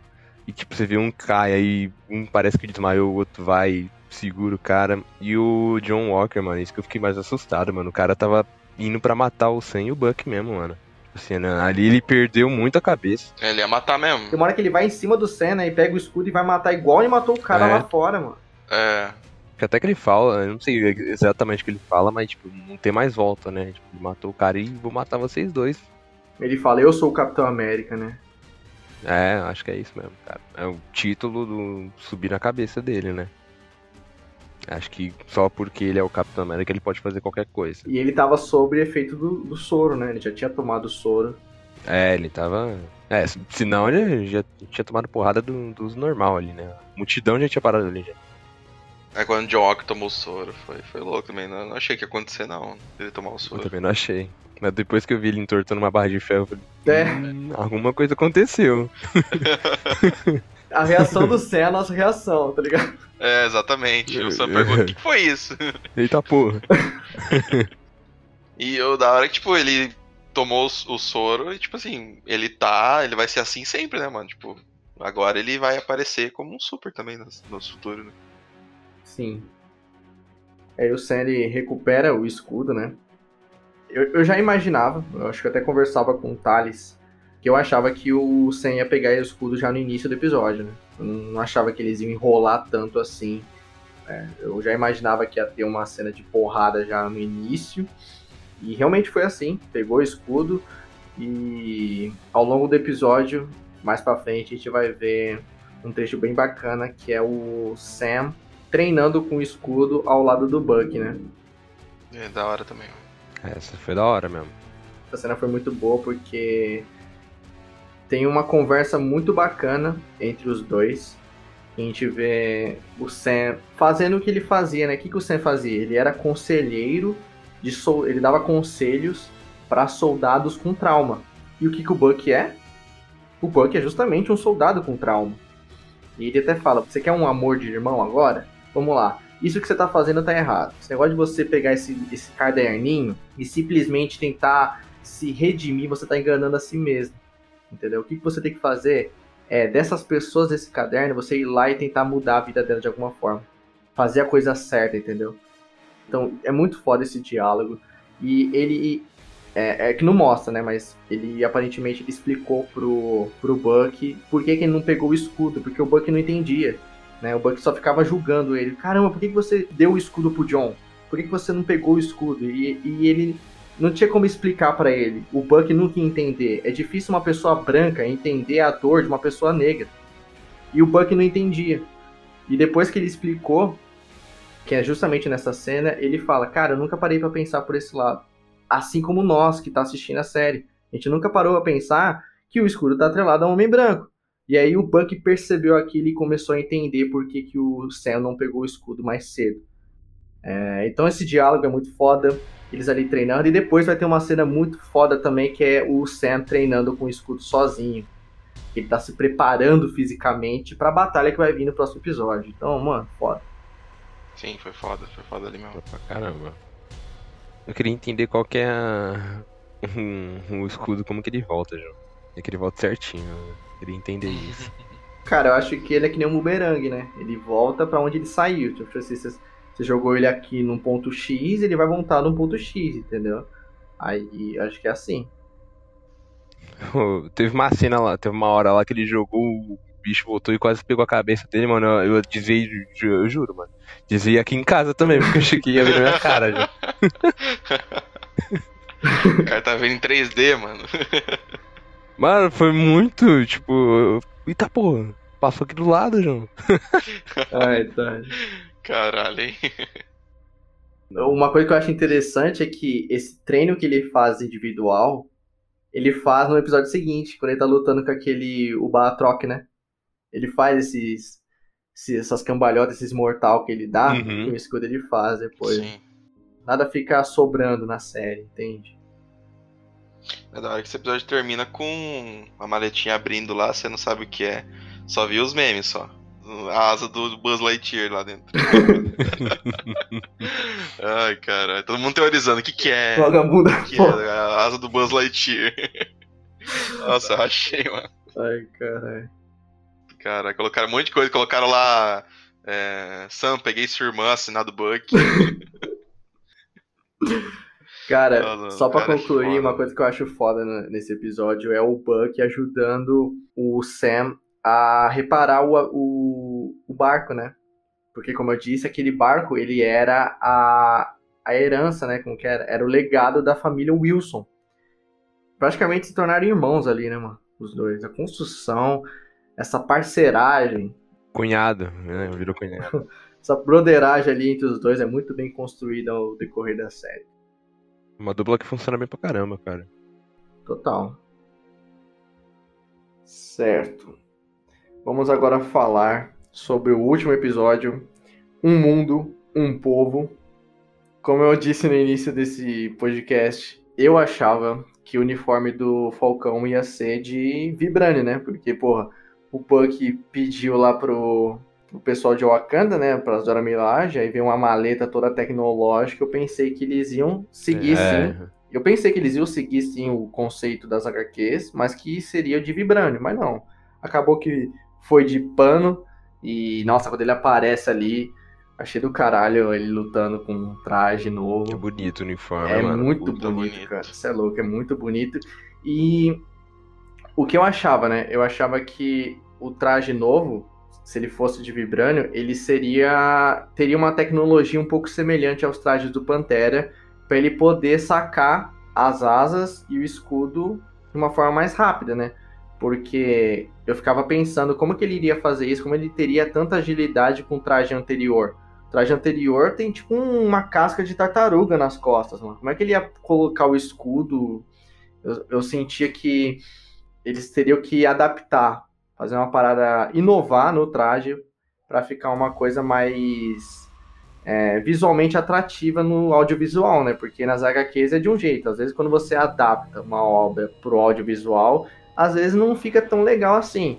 E tipo, você vê um cai, aí um parece que desmaiou, o outro vai, segura o cara. E o John Walker, mano, isso que eu fiquei mais assustado, mano. O cara tava indo pra matar o Sam e o Buck mesmo, mano. Assim, né? Ali ele perdeu muito a cabeça. Ele ia matar mesmo. Tem uma hora que ele vai em cima do Senna e pega o escudo e vai matar igual ele matou o cara é. lá fora, mano. É. Que até que ele fala, eu não sei exatamente o que ele fala, mas tipo, não tem mais volta, né? Tipo, ele matou o cara e vou matar vocês dois. Ele fala, eu sou o Capitão América, né? É, acho que é isso mesmo, cara. É o título do subir na cabeça dele, né? Acho que só porque ele é o Capitão América ele pode fazer qualquer coisa. E ele tava sob efeito do, do soro, né? Ele já tinha tomado o soro. É, ele tava. É, senão ele já tinha tomado porrada do, dos normal ali, né? A multidão já tinha parado ali já. É quando o John Walker tomou o soro, foi, foi louco também. Não, não achei que ia acontecer, não, ele tomar o soro. Eu também não achei. Mas depois que eu vi ele entortando uma barra de ferro, eu falei, é. Hum, alguma coisa aconteceu. <laughs> a reação do Sam é a nossa reação, tá ligado? É, exatamente. O Sam perguntou, o que foi isso? <laughs> Eita porra. e eu, da hora que, tipo, ele tomou o, soro e, tipo assim, ele tá. Ele vai ser assim sempre, né, mano? Tipo, agora ele vai aparecer como um super também no, no futuro, né? Sim. Aí o Sam ele recupera o escudo, né? Eu, eu já imaginava, eu acho que eu até conversava com o Thales que eu achava que o Sen ia pegar o escudo já no início do episódio, né? Eu não achava que eles iam enrolar tanto assim. É, eu já imaginava que ia ter uma cena de porrada já no início. E realmente foi assim. Pegou o escudo e ao longo do episódio, mais pra frente, a gente vai ver um trecho bem bacana que é o Sam treinando com o escudo ao lado do Buck, né? É da hora também. Essa foi da hora mesmo. Essa cena foi muito boa porque tem uma conversa muito bacana entre os dois. A gente vê o Sam fazendo o que ele fazia, né? O que, que o Sam fazia? Ele era conselheiro de sol... ele dava conselhos para soldados com trauma. E o que, que o Buck é? O Buck é justamente um soldado com trauma. E ele até fala: Você quer um amor de irmão agora? Vamos lá. Isso que você tá fazendo tá errado. Esse negócio de você pegar esse, esse caderninho e simplesmente tentar se redimir, você tá enganando a si mesmo entendeu? O que, você tem que fazer é, dessas pessoas desse caderno, você ir lá e tentar mudar a vida dela de alguma forma. Fazer a coisa certa, entendeu? Então, é muito foda esse diálogo. E ele. É, é, que não mostra, né? Mas ele aparentemente ele explicou pro, pro Buck por que, que ele não pegou o escudo, porque o Buck não entendia. né? O Buck só ficava julgando ele. Caramba, por que, que você deu o escudo pro John? Por que, que você não pegou o escudo? E, e ele não tinha como explicar para ele. O Buck nunca ia entender. É difícil uma pessoa branca entender a dor de uma pessoa negra. E o Buck não entendia. E depois que ele explicou, que é justamente nessa cena, ele fala: Cara, eu nunca parei para pensar por esse lado. Assim como nós que tá assistindo a série. A gente nunca parou a pensar que o escuro tá atrelado a um homem branco. E aí o Buck percebeu aquilo e começou a entender por que, que o Sam não pegou o escudo mais cedo. É, então esse diálogo é muito foda, eles ali treinando, e depois vai ter uma cena muito foda também, que é o Sam treinando com o escudo sozinho. Ele tá se preparando fisicamente pra batalha que vai vir no próximo episódio. Então, mano, foda. Sim, foi foda, foi foda ali mesmo. Pra caramba. Eu queria entender qual que é a... <laughs> o escudo, como que ele volta, João. É que ele volta certinho. Eu queria entender isso. <laughs> Cara, eu acho que ele é que nem um boomerang, né? Ele volta para onde ele saiu. Tipo assim, você, você jogou ele aqui num ponto X, ele vai voltar num ponto X, entendeu? Aí acho que é assim. <laughs> teve uma cena lá, teve uma hora lá que ele jogou, o bicho voltou e quase pegou a cabeça dele, mano. Eu, eu desviei, eu juro, mano. Desviei aqui em casa também, porque eu achei que ia vir na minha cara já. o cara tá vendo em 3D, mano. Mano, foi muito, tipo. Eita porra, passou aqui do lado, João. Ai, tá. Caralho, hein? <laughs> Uma coisa que eu acho interessante é que esse treino que ele faz individual, ele faz no episódio seguinte, quando ele tá lutando com aquele. o Batroc, né? Ele faz esses, esses. essas cambalhotas, esses mortal que ele dá, Uhum. com o escudo ele faz depois. Sim. Nada fica sobrando na série, entende? É da hora que esse episódio termina com uma maletinha abrindo lá, você não sabe o que é. Só viu os memes só. A asa do Buzz Lightyear lá dentro. <laughs> Ai, cara. Todo mundo teorizando o que, que é. Vagabunda. O que é a asa do Buzz Lightyear. <laughs> Nossa, eu achei, mano. Ai, caralho. Cara, colocaram um monte de coisa. Colocaram lá. É, Sam, peguei sua irmã, assinado Buck. <laughs> Cara, Não, não, só pra cara, é concluir, uma coisa que eu acho foda nesse episódio é o Buck ajudando o Sam a reparar o, o, o barco, né? Porque, como eu disse, aquele barco, ele era a, a herança, né? Como que era? Era o legado da família Wilson. Praticamente se tornaram irmãos ali, né, mano? Os dois. A construção, essa parceragem, Cunhado, né? Virou cunhado. <laughs> essa broderagem ali entre os dois é muito bem construída ao decorrer da série. Uma dupla que funciona bem pra caramba, cara. Total. Certo. Vamos agora falar sobre o último episódio, Um Mundo, Um Povo. Como eu disse no início desse podcast, eu achava que o uniforme do Falcão ia ser de Vibranium, né? Porque, porra, o Buck pediu lá pro, pro pessoal de Wakanda, né? Pra Zora Milaje, aí veio uma maleta toda tecnológica. Eu pensei que eles iam seguir sim É, eu pensei que eles iam seguir sim o conceito das HQs, mas que seria de vibrânio, mas não. Acabou que foi de pano e nossa, quando ele aparece ali, achei do caralho ele lutando com um traje é novo. bonito o uniforme, É mano. muito puta bonito, bonito. cara. Isso é louco, é muito bonito. E o que eu achava, né? Eu achava que o traje novo, se ele fosse de vibrânio, ele seria teria uma tecnologia um pouco semelhante aos trajes do Pantera, para ele poder sacar as asas e o escudo de uma forma mais rápida, né? Porque eu ficava pensando como que ele iria fazer isso, como ele teria tanta agilidade com o traje anterior. O traje anterior tem tipo uma casca de tartaruga nas costas, mano. Como é que ele ia colocar o escudo? Eu, eu sentia que eles teriam que adaptar, fazer uma parada, inovar no traje para ficar uma coisa mais é, visualmente atrativa no audiovisual, né? Porque nas HQs é de um jeito. Às vezes, quando você adapta uma obra pro audiovisual, às vezes não fica tão legal assim.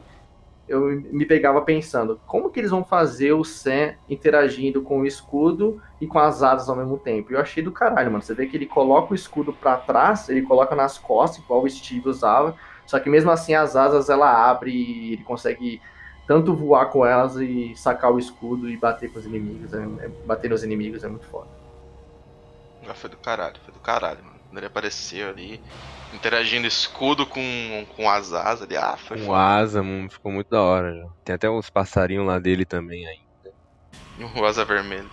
Eu me pegava pensando, como que eles vão fazer o Sam interagindo com o escudo e com as asas ao mesmo tempo? Eu achei do caralho, mano. Você vê que ele coloca o escudo para trás, ele coloca nas costas, igual o Steve usava. Só que mesmo assim as asas ela abre e ele consegue tanto voar com elas e sacar o escudo e bater com os inimigos. É, é- bater nos inimigos é muito foda. Foi do caralho, foi do caralho, mano. Quando ele apareceu ali, interagindo escudo com, com as asas ali. Ah, foi Com foda. asa, hum, ficou muito da hora. Já. Tem até uns passarinhos lá dele também ainda. O asa vermelha.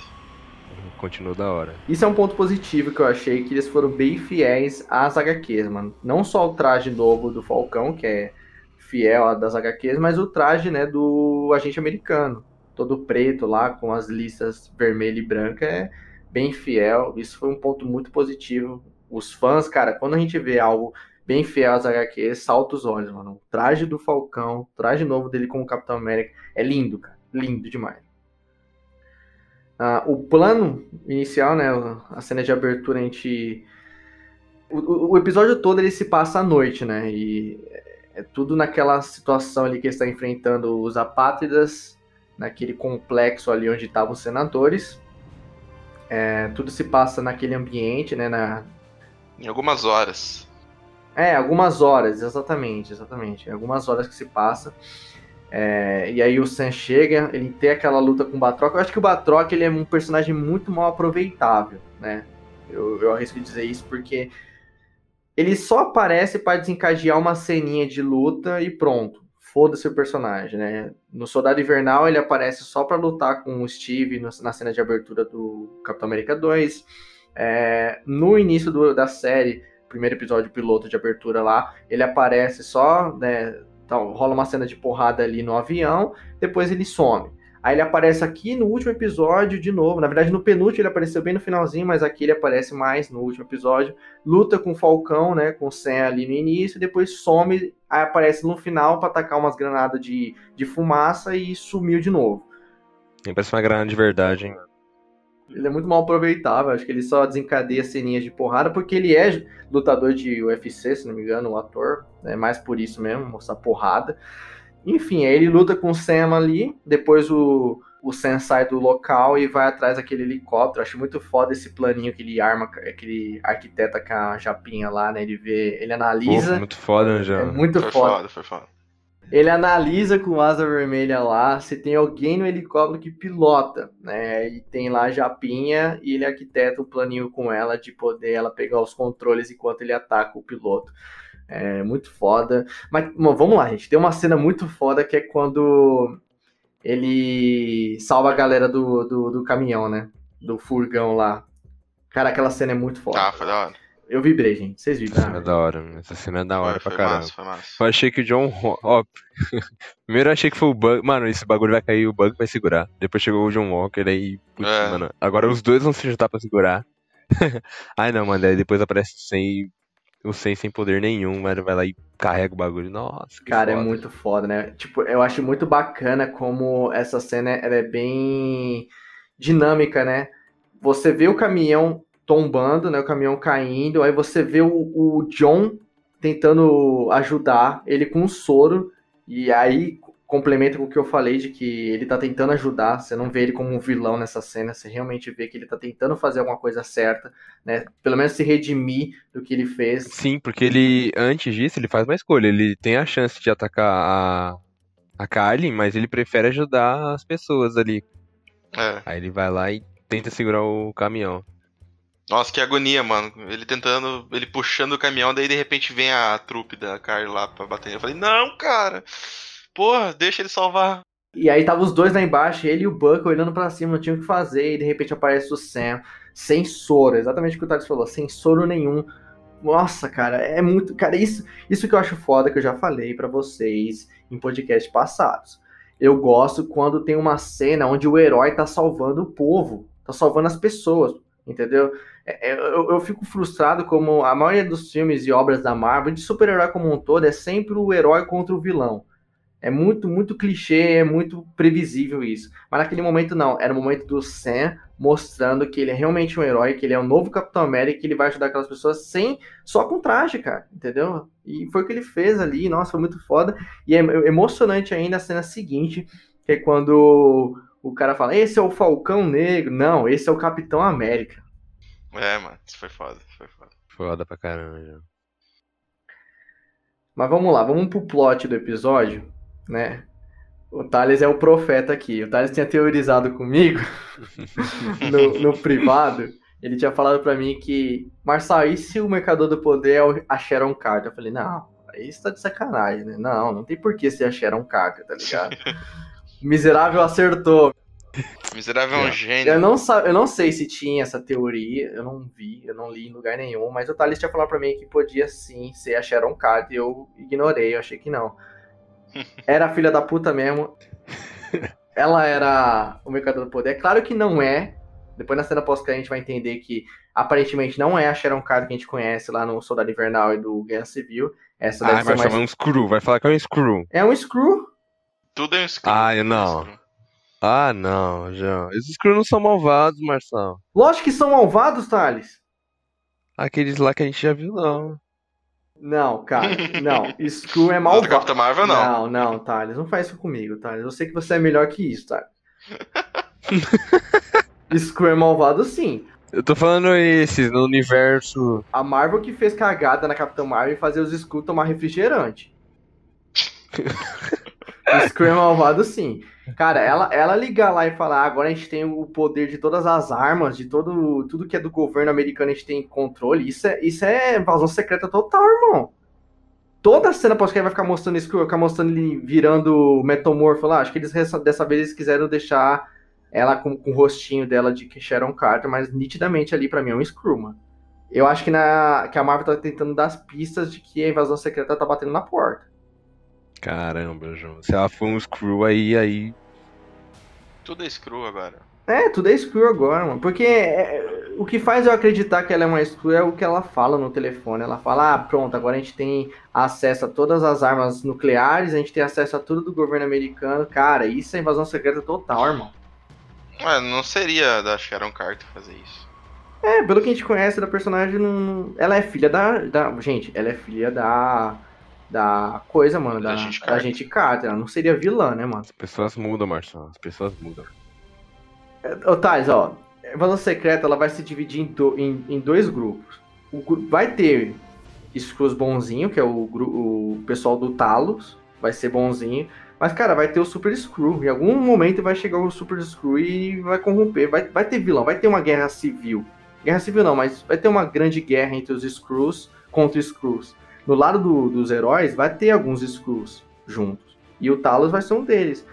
Continuou da hora. Isso é um ponto positivo que eu achei, que eles foram bem fiéis às HQs, mano. Não só o traje novo do Falcão, que é fiel das HQs, mas o traje, né, do agente americano. Todo preto lá, com as listas vermelha e branca, é bem fiel. Isso foi um ponto muito positivo. Os fãs, cara, quando a gente vê algo bem fiel às HQs, salta os olhos, mano. O traje do Falcão, o traje novo dele como Capitão América, é lindo, cara. Lindo demais. Ah, o plano inicial, né, a cena de abertura, a gente... O, o- episódio todo ele se passa à noite, né, e é tudo naquela situação ali que está enfrentando os apátridas, naquele complexo ali onde estavam os senadores. É, tudo se passa naquele ambiente, né, na, Em algumas horas. é, algumas horas, exatamente, exatamente. Algumas horas que se passa. É, e aí o Sam chega, ele tem aquela luta com o Batroc. Eu acho que o Batroc ele é um personagem muito mal aproveitável, né? Eu, eu arrisco dizer isso porque ele só aparece para desencadear uma ceninha de luta e pronto. Foda-se o personagem, né? No Soldado Invernal ele aparece só para lutar com o Steve na cena de abertura do Capitão América 2. É, no início do- da série, primeiro episódio piloto de abertura lá, ele aparece só, né, então, rola uma cena de porrada ali no avião, depois ele some. Aí ele aparece aqui no último episódio de novo, na verdade no penúltimo ele apareceu bem no finalzinho, mas aqui ele aparece mais no último episódio, luta com o Falcão, né, com o Sam ali no início, depois some, aí aparece no final pra atacar umas granadas de, de fumaça e sumiu de novo. Nem parece uma granada de verdade, hein? Ele é muito mal aproveitável, acho que ele só desencadeia ceninhas de porrada, porque ele é lutador de UFC, se não me engano, o ator, é mais por isso mesmo, mostrar porrada. Enfim, aí ele luta com o Sam ali, depois o, o Sam sai do local e vai atrás daquele helicóptero. Acho muito foda esse planinho que ele arma, que ele arquiteta com a japinha lá, né? Ele vê, ele Pô, analisa. muito foda, né, já. é muito Foi foda. foda, foi foda. Ele analisa com asa vermelha lá se tem alguém no helicóptero que pilota, né? E tem lá a Japinha e ele arquiteta um planinho com ela de poder ela pegar os controles enquanto ele ataca o piloto. É muito foda. Mas bom, vamos lá, gente. Tem uma cena muito foda que é quando ele salva a galera do, do, do caminhão, né? Do furgão lá. Cara, aquela cena é muito foda. Tá, foi da hora. Eu vibrei, gente. Vocês Essa cena é vibraram? da hora, mano. essa cena é da hora Foi, pra foi caramba. massa, foi massa. Eu achei que o John. Ó, <laughs> primeiro eu achei que foi o Bug. Mano, esse bagulho vai cair, o Bug vai segurar. Depois chegou o John Walker, aí. Putz, É. mano. Agora os dois vão se juntar pra segurar. <laughs> Ai não, mano. Aí depois aparece o Sem. O Sem sem poder nenhum, mas ele vai lá e carrega o bagulho. Nossa, que Cara, é foda. muito foda, né? Tipo, eu acho muito bacana como essa cena ela é bem dinâmica, né? Você vê o caminhão tombando, né? O caminhão caindo, aí você vê o, o John tentando ajudar ele com um soro, e aí complementa com o que eu falei de que ele tá tentando ajudar, você não vê ele como um vilão nessa cena, você realmente vê que ele tá tentando fazer alguma coisa certa, né? Pelo menos se redimir do que ele fez. Sim, porque ele, antes disso, ele faz uma escolha. Ele tem a chance de atacar a, a Carly, mas ele prefere ajudar as pessoas ali. É. Aí ele vai lá e tenta segurar o caminhão. Nossa, que agonia, mano. Ele tentando, ele puxando o caminhão, daí de repente vem a trupe da Carly lá pra bater. Eu falei, não, cara. Porra, deixa ele salvar. E aí tava os dois lá embaixo, ele e o Buck olhando pra cima, não tinha o que fazer, e de repente aparece o Sam, sem soro, exatamente o que o Thales falou, sem soro nenhum. Nossa, cara, é muito. Cara, isso, isso que eu acho foda, que eu já falei pra vocês em podcasts passados. Eu gosto quando tem uma cena onde o herói tá salvando o povo, tá salvando as pessoas, entendeu? É, é, Eu, eu fico frustrado como a maioria dos filmes e obras da Marvel, de super-herói como um todo, é sempre o herói contra o vilão. É muito, muito clichê, é muito previsível isso. Mas naquele momento não, era o momento do Sam mostrando que ele é realmente um herói, que ele é o novo Capitão América, que ele vai ajudar aquelas pessoas sem só com traje, cara, entendeu? E foi o que ele fez ali, nossa, foi muito foda. E é emocionante ainda a cena seguinte, que é quando o cara fala: "Esse é o Falcão Negro". Não, esse é o Capitão América. É, mano, isso foi foda, foi foda. Foda pra caramba, já. Mas vamos lá, vamos pro plot do episódio, né? O Thales é o profeta aqui. O Thales tinha teorizado comigo <laughs> no, no privado ele tinha falado pra mim que, Marçal, e se o Mercador do Poder é a Sharon Carter? Eu falei, não, aí você tá de sacanagem, né? Não, não tem por que ser a Sharon Carter, tá ligado? <laughs> Miserável acertou. <laughs> Miserável é um gênio. Eu não, eu não sei se tinha essa teoria, eu não vi, eu não li em lugar nenhum, mas o Thales tinha falado pra mim que podia sim ser a Sharon Carter e eu ignorei, eu achei que não. <laughs> Era filha da puta mesmo. <laughs> Ela era o Mercador do Poder. É claro que não é. Depois na cena pós a gente vai entender que aparentemente não é a Sharon Carter que a gente conhece lá no Soldado Invernal e do Guerra Civil. Essa ah, deve vai ser chamar mais... um Screw, vai falar que é um Screw. É um Screw. Tudo é um Screw. Ah, não. Ah, não, João. Esses Screw não são malvados, Marçal. Lógico que são malvados, Thales. Aqueles lá que a gente já viu, não. Não, cara, não. <laughs> Screw é malvado. Capitã Marvel, não. Não, não, Thales. Não faz isso comigo, Thales. Eu sei que você é melhor que isso, Thales. <laughs> Screw é malvado, sim. Eu tô falando esses no universo. A Marvel que fez cagada na Capitã Marvel e fazer os Skrull tomar refrigerante. <laughs> Screw é malvado sim. Cara, ela, ela ligar lá e falar, ah, agora a gente tem o poder de todas as armas, de todo tudo que é do governo americano a gente tem controle, isso é, isso é invasão secreta total, irmão. Toda cena pós que vai ficar mostrando isso, ficar mostrando ele virando metamorfo lá. Acho que eles dessa vez eles quiseram deixar ela com, com o rostinho dela de Sharon Carter, mas nitidamente ali para mim é um Screw, mano. Eu acho que, na, que a Marvel tá tentando dar as pistas de que a invasão secreta tá batendo na porta. Caramba, João. Se ela for um Screw aí, aí. Tudo é Screw agora. É, tudo é Screw agora, mano. Porque é, o que faz eu acreditar que ela é uma Screw é o que ela fala no telefone. Ela fala, ah, pronto, agora a gente tem acesso a todas as armas nucleares, a gente tem acesso a tudo do governo americano. Cara, isso é invasão secreta total, irmão. Ué, não seria da Sharon Carter fazer isso. É, pelo que a gente conhece da personagem, não... ela é filha da, da. Gente, ela é filha da da coisa, mano, da, da, gente, da gente Carter. Ela não seria vilã, né, mano? As pessoas mudam, Marcelo. As pessoas mudam. Ô, Thais, ó. A invasão secreta ela vai se dividir em, do, em, em dois grupos. O, vai ter Skrulls bonzinho, que é o, o pessoal do Talos. Vai ser bonzinho. Mas, cara, vai ter o Super Screw. Em algum momento vai chegar o Super Screw e vai corromper. Vai, vai ter vilão, vai ter uma guerra civil. Guerra civil não, mas vai ter uma grande guerra entre os Screws contra os Screws no lado do, dos heróis vai ter alguns Skrulls juntos. E o Talos vai ser um deles.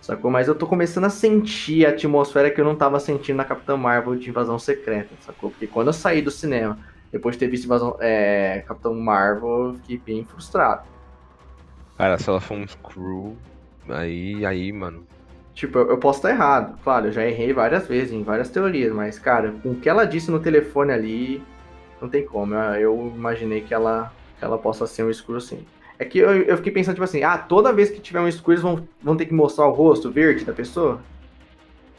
Sacou? Mas eu tô começando a sentir a atmosfera que eu não tava sentindo na Capitã Marvel de Invasão Secreta, sacou? Porque quando eu saí do cinema, depois de ter visto Invasão, é, Capitão Marvel, eu fiquei bem frustrado. Cara, se ela for um Skrull, aí, aí, mano. Tipo, eu, eu posso estar errado. Claro, eu já errei várias vezes, em várias teorias, mas, cara, com o que ela disse no telefone ali, não tem como. Eu, eu imaginei que ela ela possa ser um escuro assim. É que eu, eu fiquei pensando, tipo assim, ah, toda vez que tiver um escuro, eles vão, vão ter que mostrar o rosto verde da pessoa?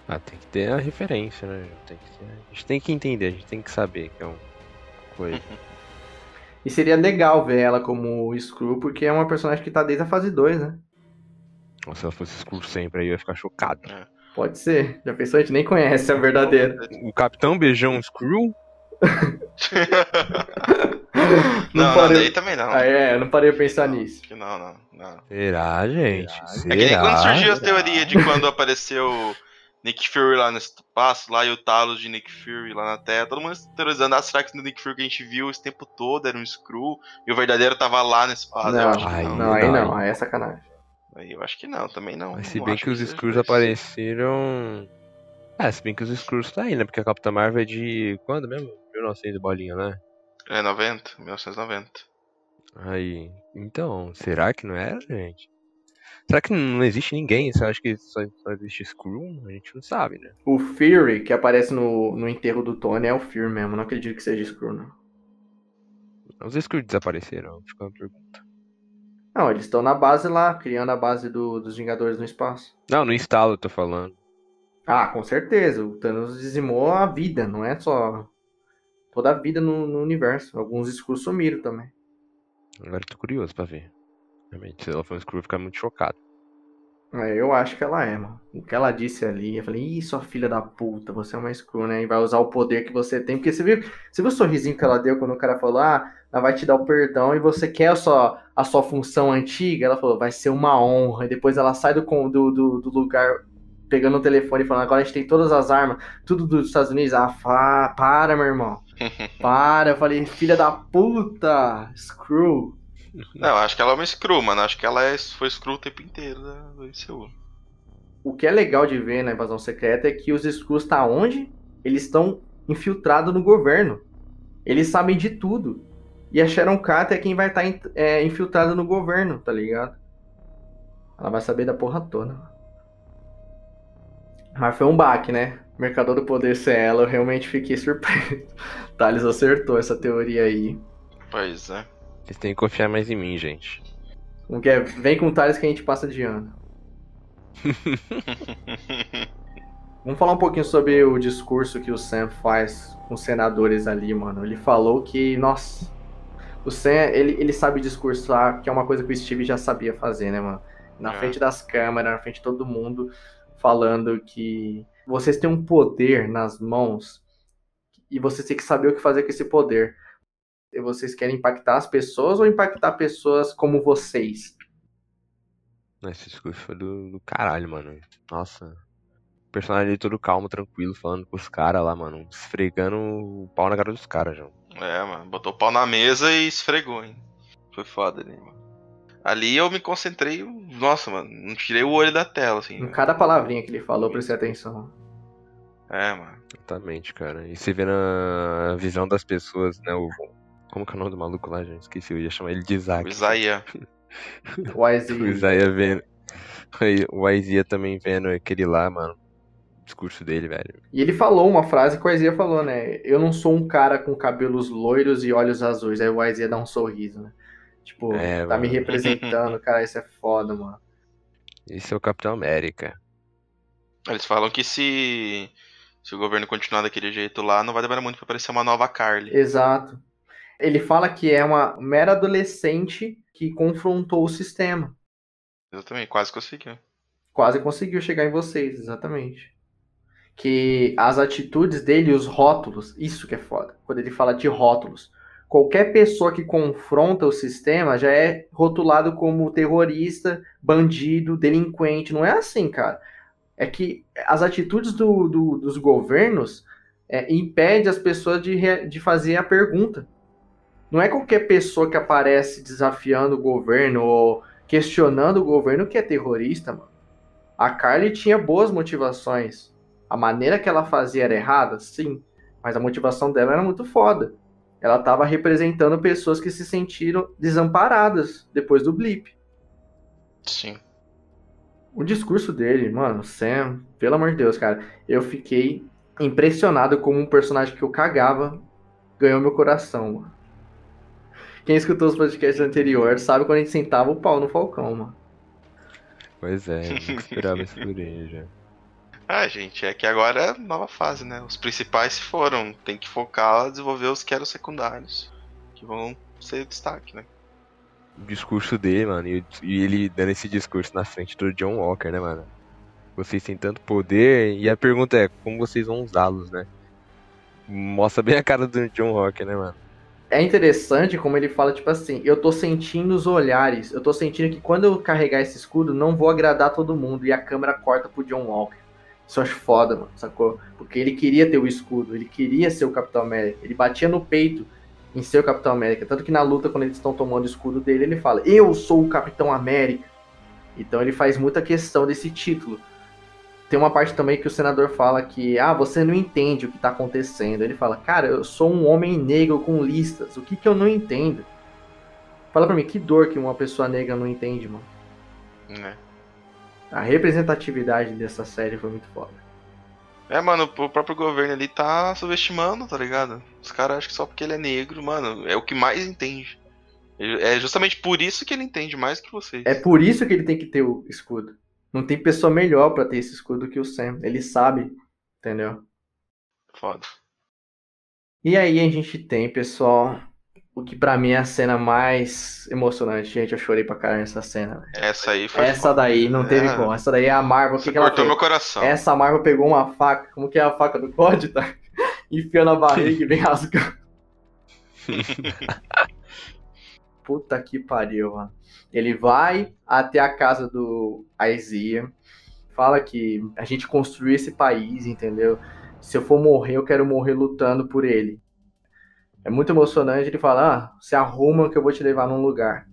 Ah, tem que ter a referência, né? Tem que ter... A gente tem que entender, a gente tem que saber que é uma coisa. <laughs> e seria legal ver ela como Screw, porque é uma personagem que tá desde a fase 2, né? Se ela fosse Screw sempre, aí eu ia ficar chocado. É. Pode ser. Já pensou? A gente nem conhece a verdadeira. O Capitão Beijão Screw? <laughs> <laughs> não, não, parei... daí também não. Ah, é, eu não parei a pensar não, nisso. Não, não, não. Será, gente? Será? É que nem quando surgiu a teoria de quando apareceu Nick Fury lá no espaço, lá e o Talos de Nick Fury lá na Terra, todo mundo teorizando, ah, será que o Nick Fury que a gente viu esse tempo todo era um Screw e o verdadeiro tava lá no espaço? Não, ai, não. não, aí não, aí é sacanagem. Aí eu acho que não, também não. Mas se não bem que, que os Screws apareceram. É, se bem que os Screws tá aí, né? Porque a Capitã Marvel é de. quando mesmo? 1900 bolinha, né? É, 90, 1990. Aí, então, será que não era, gente? Será que não existe ninguém? Você acha que só, só existe Screw? A gente não sabe, né? O Fury, que aparece no, no enterro do Tony, é o Fury mesmo. Não acredito que seja Screw, não. Os Screw desapareceram? Fica uma pergunta. Não, eles estão na base lá, criando a base do, dos Vingadores no espaço. Não, no instalo eu tô falando. Ah, com certeza. O Thanos dizimou a vida, não é só toda a vida no, no universo. Alguns Skrulls sumiram também. Agora tô curioso pra ver. Realmente, se ela for um Skrull, eu ficar muito chocado. É, eu acho que ela é, mano. O que ela disse ali, eu falei, ih, sua filha da puta, você é uma Skrull, né? E vai usar o poder que você tem. Porque você viu, você viu o sorrisinho que ela deu quando o cara falou, ah, ela vai te dar o perdão e você quer a sua, a sua função antiga? Ela falou, vai ser uma honra. E depois ela sai do, do, do, do lugar pegando o telefone e falando, agora a gente tem todas as armas, tudo dos Estados Unidos. Ah, fa, para, meu irmão. <laughs> Para. Eu falei, filha da puta, screw. Não, acho que ela é uma screw, mano. Acho que ela é, foi screw o tempo inteiro da, do MCU. O que é legal de ver na invasão secreta é que os screws tá onde? Eles estão infiltrados no governo. Eles sabem de tudo. E a Sharon Carter é quem vai estar tá, é, infiltrado no governo, tá ligado? Ela vai saber da porra toda. Mas foi um baque, né? Mercador do Poder ser ela, eu realmente fiquei surpreso. <laughs> Thales acertou essa teoria aí. Pois é. Vocês têm que confiar mais em mim, gente. Como que é? Vem com o Thales que a gente passa de ano. <laughs> Vamos falar um pouquinho sobre o discurso que o Sam faz com os senadores ali, mano. Ele falou que, nossa, o Sam, ele, ele sabe discursar, que é uma coisa que o Steve já sabia fazer, né, mano? Na é. frente das câmeras, na frente de todo mundo, falando que vocês têm um poder nas mãos e vocês têm que saber o que fazer com esse poder. E vocês querem impactar as pessoas ou impactar pessoas como vocês? Esse discurso foi do, do caralho, mano. Nossa. O personagem todo calmo, tranquilo, falando com os caras lá, mano. Esfregando o pau na cara dos caras, João. É, mano. Botou o pau na mesa e esfregou, hein. Foi foda ali, mano. Ali eu me concentrei, nossa, mano, não tirei o olho da tela, assim. Em cada palavrinha que ele falou, prestei atenção. É, mano. Exatamente, cara. E você vê na visão das pessoas, né? O... Como que é o nome do maluco lá, gente? Esqueci, eu ia chamar ele de Isaac. O Isaia. <laughs> o Isaia vendo. O Isaiah também vendo aquele lá, mano. O discurso dele, velho. E ele falou uma frase que o Isaiah falou, né? Eu não sou um cara com cabelos loiros e olhos azuis. Aí o Isaiah dá um sorriso, né? Tipo, é, tá mano. me representando, <laughs> cara, isso é foda, mano. Esse é o Capitão América. Eles falam que se se o governo continuar daquele jeito lá, não vai demorar muito para aparecer uma nova Carly. Exato. Ele fala que é uma mera adolescente que confrontou o sistema. Exatamente, quase conseguiu. Quase conseguiu chegar em vocês, exatamente. Que as atitudes dele, os rótulos, isso que é foda. Quando ele fala de rótulos, qualquer pessoa que confronta o sistema já é rotulado como terrorista, bandido, delinquente. Não é assim, cara. É que as atitudes do, do, dos governos é, impede as pessoas de, de fazer a pergunta. Não é qualquer pessoa que aparece desafiando o governo ou questionando o governo que é terrorista, mano. A Carly tinha boas motivações. A maneira que ela fazia era errada, sim. Mas a motivação dela era muito foda ela estava representando pessoas que se sentiram desamparadas depois do blip. Sim. O discurso dele, mano, Sam, pelo amor de Deus, cara, eu fiquei impressionado como um personagem que eu cagava ganhou meu coração, mano. Quem escutou os podcasts anteriores sabe quando a gente sentava o pau no Falcão, mano. Pois é, eu esperava isso por ele <laughs> já. Ah, gente, é que agora é nova fase, né? Os principais se foram. Tem que focar a desenvolver os que eram secundários. Que vão ser destaque, né? O discurso dele, mano, e, ele dando esse discurso na frente do John Walker, né, mano? Vocês têm tanto poder, e a pergunta é, como vocês vão usá-los, né? Mostra bem a cara do John Walker, né, mano? É interessante como ele fala, tipo assim, eu tô sentindo os olhares, eu tô sentindo que quando eu carregar esse escudo, não vou agradar todo mundo, e a câmera corta pro John Walker. Isso eu acho foda, mano, sacou? Porque ele queria ter o escudo, ele queria ser o Capitão América, ele batia no peito em ser o Capitão América. Tanto que na luta, quando eles estão tomando o escudo dele, ele fala: Eu sou o Capitão América. Então ele faz muita questão desse título. Tem uma parte também que o senador fala que, ah, você não entende o que tá acontecendo. Ele fala, cara, eu sou um homem negro com listas, o que que eu não entendo? Fala pra mim, que dor que uma pessoa negra não entende, mano. É. A representatividade dessa série foi muito foda. É, mano, o próprio governo ali tá subestimando, tá ligado? Os caras acham que só porque ele é negro, mano, é o que mais entende. É justamente por isso que ele entende mais que vocês. É por isso que ele tem que ter o escudo. Não tem pessoa melhor para ter esse escudo que o Sam. Ele sabe, entendeu? Foda. E aí a gente tem, pessoal, o que para mim é a cena mais emocionante. Gente, eu chorei pra caralho nessa cena. Essa aí foi. Essa daí não teve é. como. Essa daí é a Marvel. Você que, que ela cortou meu coração. Essa Marvel pegou uma faca, como que é a faca do COD, tá? <laughs> Enfiou na barriga e vem rasgando. <laughs> Puta que pariu, mano. Ele vai até a casa do Isaiah fala que a gente construiu esse país, entendeu? Se eu for morrer, eu quero morrer lutando por ele. É muito emocionante. Ele fala: ah, se arruma que eu vou te levar num lugar.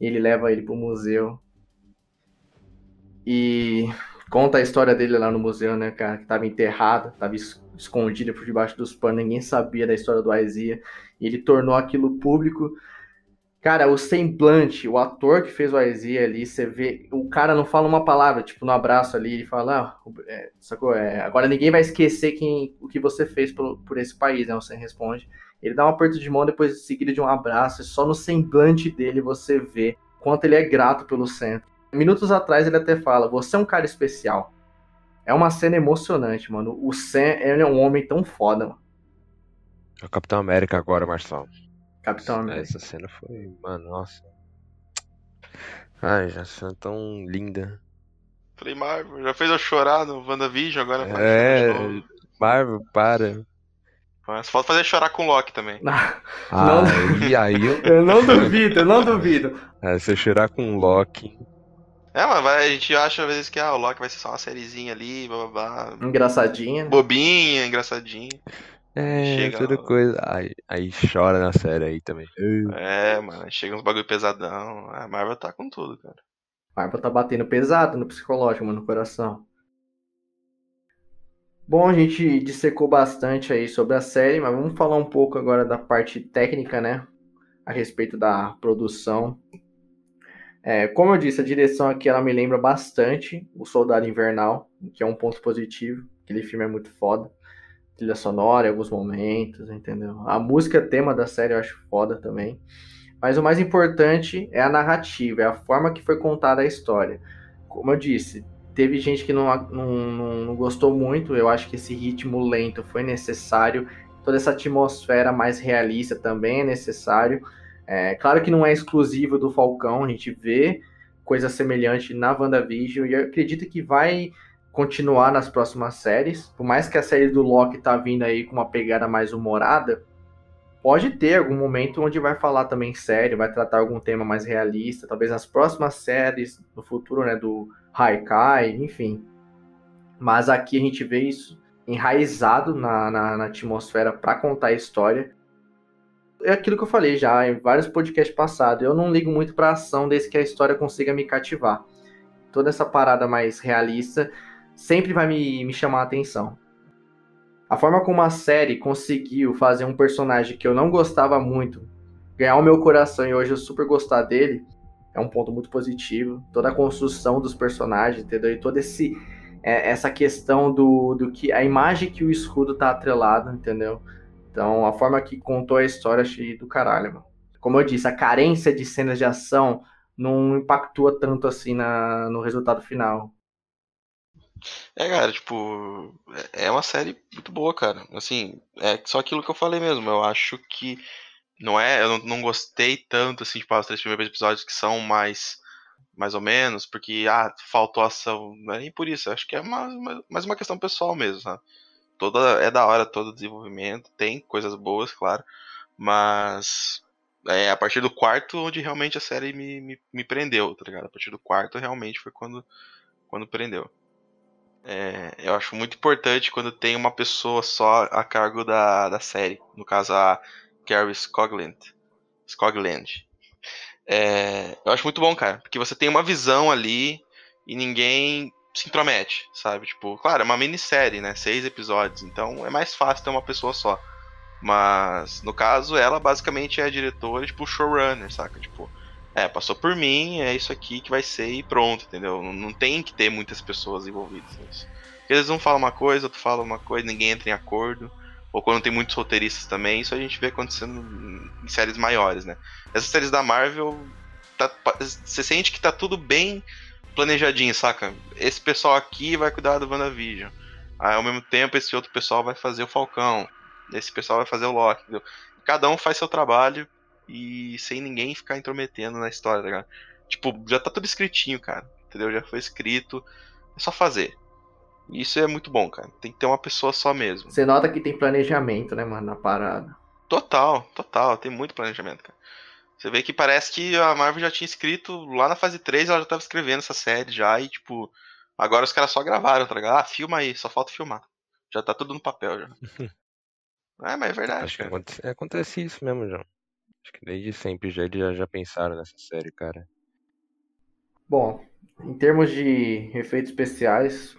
Ele leva ele pro museu. E conta a história dele lá no museu, né, cara? Que tava enterrado, tava escondido por debaixo dos panos, ninguém sabia da história do Aizia. E ele tornou aquilo público. Cara, o semblante, o ator que fez o Aizia ali, você vê, o cara não fala uma palavra, tipo, no abraço ali, ele fala, ah, é, sacou? É, agora ninguém vai esquecer quem, o que você fez por, por esse país, né? Você responde. Ele dá um aperto de mão depois seguido de um abraço, e só no semblante dele você vê quanto ele é grato pelo centro. Minutos atrás ele até fala: Você é um cara especial. É uma cena emocionante, mano. O Sam ele é um homem tão foda, mano. É o Capitão América agora, Marcelo. Capitão América. Essa cena foi, mano, nossa. Ai, já cena tão linda. Falei, Marvel, já fez eu chorar no WandaVision, agora É, Marvel, para. Mas falta fazer chorar com o Loki também. Ah, não, e aí eu... <laughs> eu não duvido, eu não duvido. É, se eu chorar com o Loki. É, mas vai, a gente acha às vezes que ah, o Loki vai ser só uma sériezinha ali, blá blá blá. Engraçadinha. Bobinha, engraçadinha. É, chega toda coisa. Aí, aí chora na série aí também. É, mano, chega uns bagulho pesadão. A Marvel tá com tudo, cara. A Marvel tá batendo pesado no psicológico, mano, no coração. Bom, a gente dissecou bastante aí sobre a série, mas vamos falar um pouco agora da parte técnica, né? A respeito da produção. É, como eu disse, a direção aqui ela me lembra bastante O Soldado Invernal, que é um ponto positivo. Aquele filme é muito foda. Trilha sonora em alguns momentos, entendeu? A música tema da série eu acho foda também. Mas o mais importante é a narrativa, é a forma que foi contada a história. Como eu disse, Teve gente que não, não, não gostou muito, eu acho que esse ritmo lento foi necessário, toda essa atmosfera mais realista também é necessário. É, claro que não é exclusivo do Falcão, a gente vê coisa semelhante na WandaVision e eu acredito que vai continuar nas próximas séries. Por mais que a série do Loki tá vindo aí com uma pegada mais humorada, pode ter algum momento onde vai falar também sério, vai tratar algum tema mais realista, talvez nas próximas séries no futuro, né, do Haikai, enfim. Mas aqui a gente vê isso enraizado na, na, na atmosfera para contar a história. É aquilo que eu falei já em vários podcasts passados. Eu não ligo muito para ação desde que a história consiga me cativar. Toda essa parada mais realista sempre vai me, me chamar a atenção. A forma como a série conseguiu fazer um personagem que eu não gostava muito ganhar o meu coração e hoje eu super gostar dele é um ponto muito positivo. Toda a construção dos personagens, entendeu? E toda esse, é, essa questão do, do que a imagem que o escudo tá atrelado, entendeu? Então, a forma que contou a história, achei do caralho, mano. Como eu disse, a carência de cenas de ação não impactua tanto assim na, no resultado final. É, cara, tipo, é, é uma série muito boa, cara. Assim, é só aquilo que eu falei mesmo. Eu acho que não é, eu não, não gostei tanto, assim, tipo, os três primeiros episódios que são mais mais ou menos, porque, ah, faltou ação, não é nem por isso, acho que é mais, mais uma questão pessoal mesmo, sabe? Toda, é da hora todo o desenvolvimento, tem coisas boas, claro, mas é a partir do quarto onde realmente a série me, me, me prendeu, tá ligado? A partir do quarto realmente foi quando, quando prendeu. É, eu acho muito importante quando tem uma pessoa só a cargo da, da série, no caso a Gary Scogland. Scogland. É, eu acho muito bom, cara, porque você tem uma visão ali e ninguém se intromete, sabe? Tipo, claro, é uma minissérie, né? Seis episódios, então é mais fácil ter uma pessoa só. Mas, no caso, ela basicamente é a diretora, tipo, showrunner, saca? Tipo, é, passou por mim, é isso aqui que vai ser e pronto, entendeu? Não, não tem que ter muitas pessoas envolvidas nisso. Porque eles não falam uma coisa, outro fala uma coisa, ninguém entra em acordo ou quando tem muitos roteiristas também, isso a gente vê acontecendo em séries maiores, né? Essas séries da Marvel, tá, você sente que tá tudo bem planejadinho, saca? Esse pessoal aqui vai cuidar do WandaVision. Aí, ao mesmo tempo, esse outro pessoal vai fazer o Falcão. Esse pessoal vai fazer o Loki, entendeu? Cada um faz seu trabalho e sem ninguém ficar intrometendo na história, tá ligado? Tipo, já tá tudo escritinho, cara. Entendeu? Já foi escrito. É só fazer. Isso é muito bom, cara. Tem que ter uma pessoa só mesmo. Você nota que tem planejamento, né, mano, na parada. Total, total. Tem muito planejamento, cara. Você vê que parece que a Marvel já tinha escrito lá na fase 3, ela já tava escrevendo essa série já, e tipo, Agora os caras só gravaram, tá ligado? Ah, filma aí, só falta filmar. Já tá tudo no papel já. <laughs> é, mas é verdade, Acho que cara. acontece, acontece isso mesmo, João. Acho que desde sempre já, eles já, já pensaram nessa série, cara. Bom, em termos de efeitos especiais,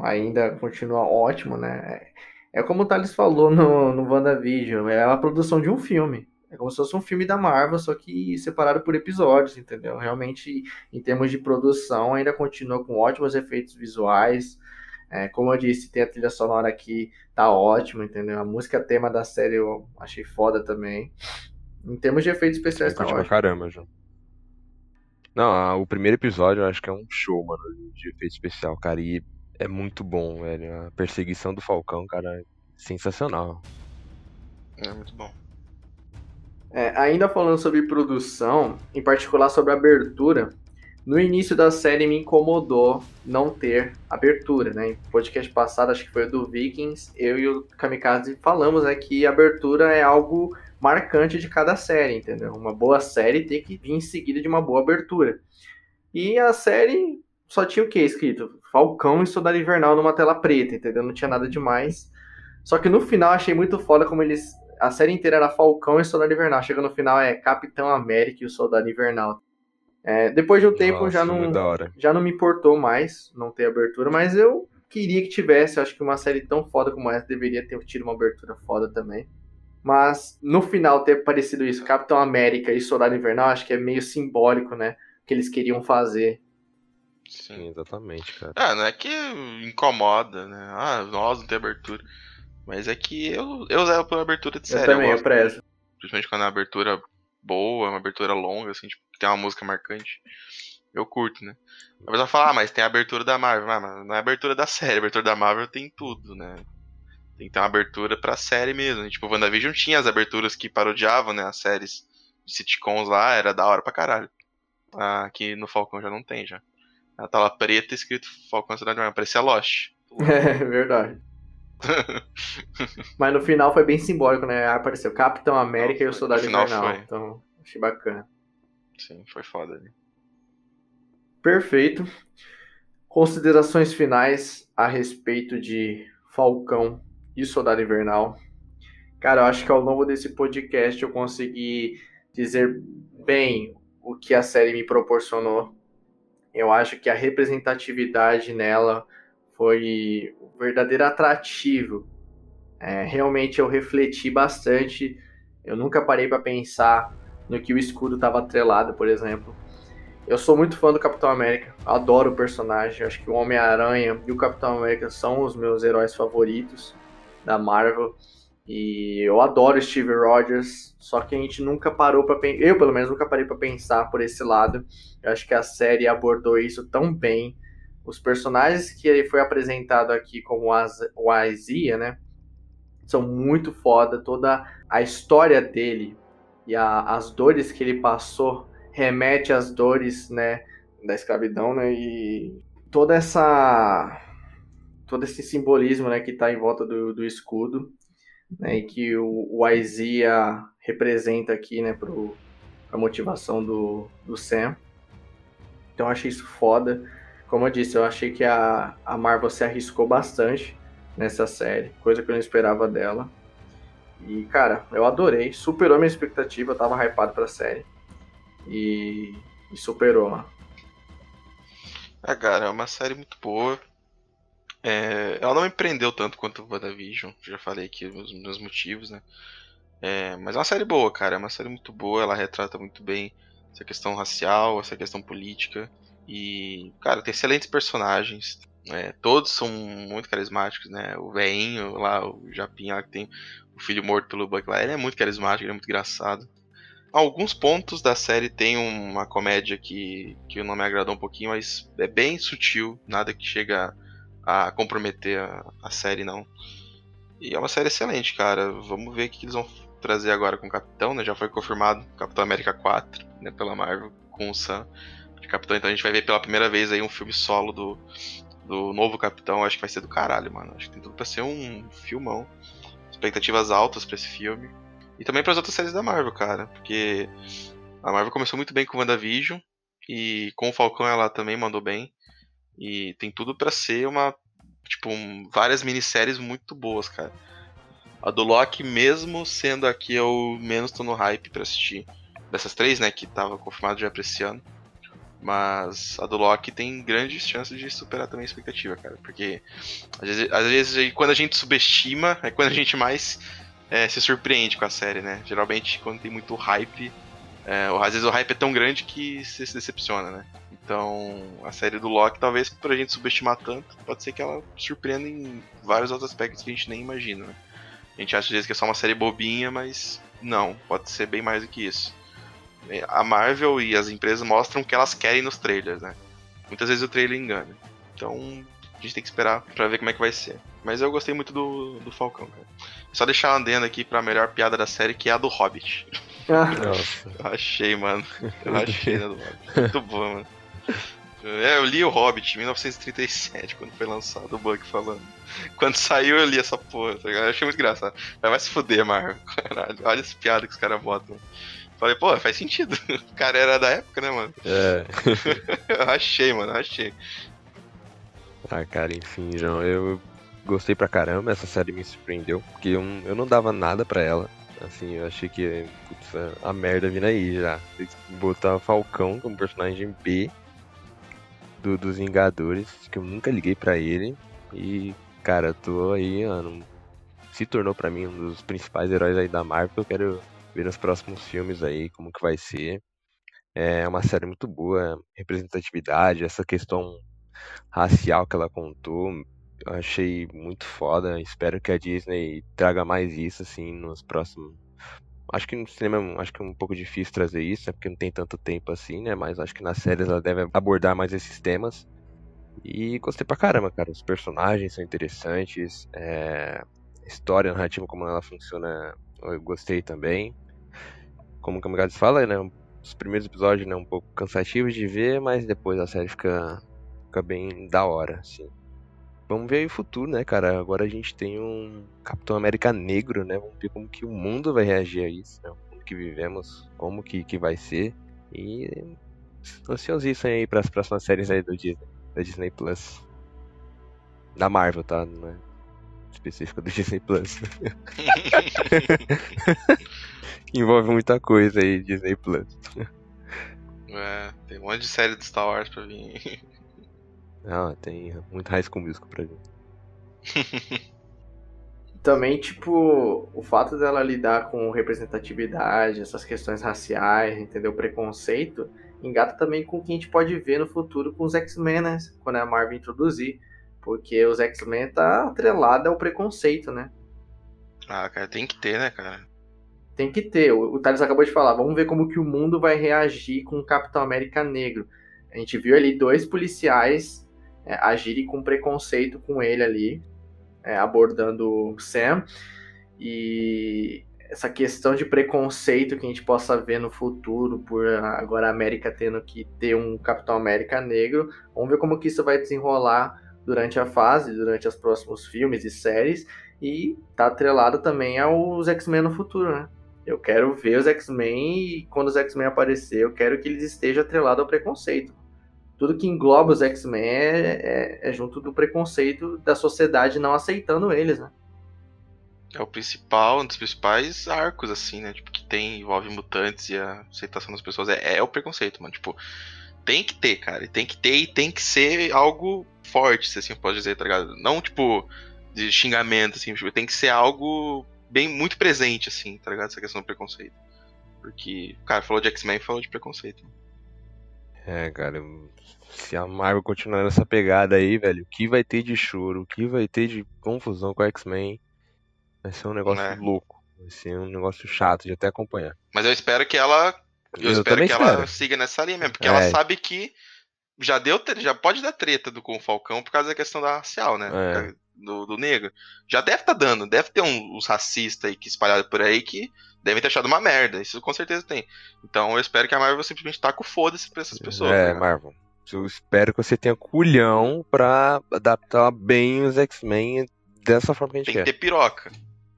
ainda continua ótimo, né? É como o Thales falou no, no WandaVision, é a produção de um filme. É como se fosse um filme da Marvel, só que separado por episódios, entendeu? Realmente, em termos de produção, ainda continua com ótimos efeitos visuais. É, como eu disse, tem a trilha sonora aqui, tá ótimo, entendeu? A música tema da série eu achei foda também. Em termos de efeitos especiais, tá ótimo. caramba, João. Não, o primeiro episódio eu acho que é um show, mano, de efeito especial, cara. E é muito bom, velho. A perseguição do Falcão, cara, é sensacional. É muito bom. É, ainda falando sobre produção, em particular sobre abertura, no início da série me incomodou não ter abertura, né? Em podcast passado, acho que foi o do Vikings, eu e o Kamikaze falamos né, que a abertura é algo marcante de cada série, entendeu? Uma boa série tem que vir em seguida de uma boa abertura. E a série só tinha o que escrito? Falcão e Soldado Invernal numa tela preta, entendeu? Não tinha nada demais. Só que no final achei muito foda como eles. A série inteira era Falcão e Soldado Invernal. Chega no final é Capitão América e o Soldado Invernal. É, depois de um tempo Nossa, já não, já não me importou mais não ter abertura, mas eu queria que tivesse. Acho que uma série tão foda como essa deveria ter tido uma abertura foda também. Mas no final ter parecido isso, Capitão América e Soldado Invernal, acho que é meio simbólico, né? O que eles queriam fazer. Sim. Sim, exatamente, cara. Ah, não é que incomoda, né? Ah, nós não tem abertura. Mas é que eu, eu zero por abertura de eu série. também, eu gosto, prezo. principalmente quando é uma abertura boa, uma abertura longa, assim, tipo, que tem uma música marcante. Eu curto, né? A pessoa fala, ah, mas tem a abertura da Marvel. Ah, mas não é a abertura da série, a abertura da Marvel tem tudo, né? Tem que ter uma abertura pra série mesmo. Tipo, o WandaVision tinha as aberturas que parodiavam, né? As séries de sitcoms lá, era da hora pra caralho. Ah, aqui no Falcão já não tem, já. A tela preta escrito Falcão Cidade de Marvel. Parecia Lost. <laughs> É verdade. <laughs> Mas no final foi bem simbólico, né? Apareceu Capitão América Não, e o. Soldado Invernal. foi. Então, achei bacana. Sim, foi foda ali. Perfeito. Considerações finais a respeito de Falcão e Soldado Invernal. Cara, eu acho que ao longo desse podcast eu consegui dizer bem o que a série me proporcionou. Eu acho que a representatividade nela foi o verdadeiro atrativo. É, realmente eu refleti bastante. Eu nunca parei para pensar no que o escudo estava atrelado, por exemplo. Eu sou muito fã do Capitão América, adoro o personagem. Acho que o Homem-Aranha e o Capitão América são os meus heróis favoritos da Marvel. E eu adoro Steve Rogers, só que a gente nunca parou para pensar. Eu, pelo menos, nunca parei para pensar por esse lado. Eu acho que a série abordou isso tão bem. Os personagens que foi apresentado aqui como o Aizia, né? São muito foda. Toda a história dele e a- as dores que ele passou remete às dores, né, da escravidão, né, e toda essa todo esse simbolismo, né, que está em volta do, do escudo, né, e que o, Isaiah representa aqui, né, pro a motivação do, do Sam. Então eu achei isso foda. Como eu disse, eu achei que a, a Marvel se arriscou bastante nessa série, coisa que eu não esperava dela. E, cara, eu adorei, superou minha expectativa, eu tava hypado pra série. E, e superou lá. É, cara, é uma série muito boa. É, ela não me prendeu tanto quanto o WandaVision, já falei aqui os meus motivos, né? É, mas é uma série boa, cara, é uma série muito boa, ela retrata muito bem essa questão racial, essa questão política. E, cara, tem excelentes personagens. é, todos são muito carismáticos, né? O veinho lá, o Japinha lá que tem o filho morto pelo Buck lá, ele é muito carismático, ele é muito engraçado. Alguns pontos da série tem uma comédia que, que não me agradou um pouquinho, mas é bem sutil, nada que chega a comprometer a, a série, não. E é uma série excelente, cara. Vamos ver o que eles vão trazer agora com o Capitão, né? Já foi confirmado Capitão América 4, né, pela Marvel, com o Sam de Capitão. Então a gente vai ver pela primeira vez aí um filme solo do, do novo Capitão. Acho que vai ser do caralho, mano. Acho que tem tudo pra ser um filmão. Expectativas altas pra esse filme. E também para as outras séries da Marvel, cara. Porque a Marvel começou muito bem com o WandaVision. E com o Falcão ela também mandou bem. E tem tudo para ser uma. Tipo, um, várias minisséries muito boas, cara. A do Loki, mesmo sendo aqui eu menos tô no hype pra assistir. Dessas três, né, que tava confirmado já pra esse ano. Mas a do Loki tem grandes chances de superar também a expectativa, cara. Porque às vezes, às vezes quando a gente subestima, é quando a gente mais é, se surpreende com a série, né? Geralmente quando tem muito hype, é, às vezes o hype é tão grande que você se decepciona, né? Então a série do Loki, talvez por a gente subestimar tanto, pode ser que ela surpreenda em vários outros aspectos que a gente nem imagina, né? A gente acha às vezes que é só uma série bobinha, mas não, pode ser bem mais do que isso. É, a Marvel e as empresas mostram o que elas querem nos trailers, né? Muitas vezes o trailer engana. Então a gente tem que esperar pra ver como é que vai ser. Mas eu gostei muito do, do Falcão, cara. Só deixar uma adendo aqui pra melhor piada da série, que é a do Hobbit. <laughs> Nossa. Eu achei, mano. Eu achei, né. Muito boa, mano. É, eu li o Hobbit em 1937, quando foi lançado o Buck falando. Quando saiu, eu li essa porra, tá ligado? Eu achei muito engraçado. Vai se fuder, Marvel. Caralho, olha as piadas que os caras botam. Falei, pô, faz sentido. O cara era da época, né, mano? É. <laughs> eu achei, mano, eu achei. Ah, cara, enfim, João, eu gostei pra caramba, essa série me surpreendeu, porque eu, eu não dava nada pra ela. Assim, eu achei que putz, a merda vindo aí já. Botar Falcão como personagem B do, dos Vingadores, que eu nunca liguei pra ele. E, cara, tô aí, mano. Se tornou pra mim um dos principais heróis aí da Marvel. Eu quero ver nos próximos filmes aí como que vai ser. É uma série muito boa, representatividade, essa questão racial que ela contou, achei muito foda. Espero que a Disney traga mais isso assim nos próximos. Acho que no cinema acho que é um pouco difícil trazer isso, né, porque não tem tanto tempo assim, né? Mas acho que nas séries ela deve abordar mais esses temas. E gostei pra caramba, cara. Os personagens são interessantes. É... História, narrativa, como ela funciona, eu gostei também. Como o Kamikaze fala, né? Os primeiros episódios, né? Um pouco cansativos de ver, mas depois a série fica, fica bem da hora, assim. Vamos ver aí o futuro, né, cara? Agora a gente tem um Capitão América negro, né? Vamos ver como que o mundo vai reagir a isso, né? Como que vivemos, como que, que vai ser. E ansiosíssimo aí para as próximas séries aí do Disney, da Disney Plus. Da Marvel, tá? Não é específico do <laughs> Disney Plus. <laughs> Envolve muita coisa aí, Disney Plus. É, tem um monte de série de Star Wars pra vir. Ah, tem muito High School Musical pra mim. <laughs> Também, tipo, o fato dela lidar com representatividade, essas questões raciais, entendeu? Preconceito, engata também com o que a gente pode ver no futuro com os X-Men, né? Quando a Marvel introduzir. Porque os X-Men tá atrelado ao preconceito, né? Ah, cara, tem que ter, né, cara? Tem que ter. O, o Thales acabou de falar. Vamos ver como que o mundo vai reagir com o Capitão América negro. A gente viu ali dois policiais é, agirem com preconceito com ele ali, é, abordando o Sam. E essa questão de preconceito que a gente possa ver no futuro, por agora a América tendo que ter um Capitão América negro, vamos ver como que isso vai desenrolar durante a fase, durante os próximos filmes e séries, e tá atrelado também aos X-Men no futuro, né? Eu quero ver os X-Men e quando os X-Men aparecer, eu quero que eles estejam atrelados ao preconceito. Tudo que engloba os X-Men é, é, é, junto do preconceito da sociedade não aceitando eles, né? É o principal, um dos principais arcos, assim, né? Tipo, que tem, envolve mutantes e a aceitação das pessoas. É, é o preconceito, mano. Tipo, tem que ter, cara. Tem que ter e tem que ser algo forte, se assim pode dizer, tá ligado? Não, tipo, de xingamento, assim, tipo, tem que ser algo bem, muito presente, assim, tá ligado? Essa questão do preconceito. Porque, cara, falou de X-Men falou de preconceito. É, cara, se a Marvel continuar nessa pegada aí, velho, o que vai ter de choro, o que vai ter de confusão com o X-Men, vai ser um negócio é. louco. Vai ser um negócio chato de até acompanhar. Mas eu espero que ela. Eu, eu espero que espero. ela siga nessa linha mesmo, porque é. ela sabe que já deu já pode dar treta do com o Falcão por causa da questão da racial, né? É. Do, do negro. Já deve tá dando, deve ter uns racistas aí que espalhados por aí que devem ter achado uma merda. Isso com certeza tem. Então eu espero que a Marvel simplesmente taque o foda-se pra essas pessoas. É, né? Marvel. Eu espero que você tenha culhão pra adaptar bem os X-Men dessa forma que a gente tem quer. Tem que ter piroca.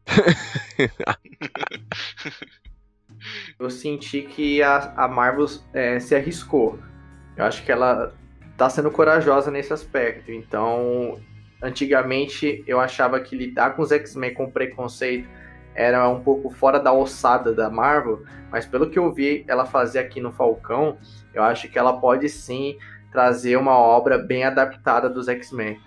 <laughs> eu senti que a, a Marvel é, se arriscou. Eu acho que ela tá sendo corajosa nesse aspecto. Então, antigamente eu achava que lidar com os X-Men com preconceito era um pouco fora da ossada da Marvel, mas pelo que eu vi ela fazer aqui no Falcão, eu acho que ela pode sim trazer uma obra bem adaptada dos X-Men.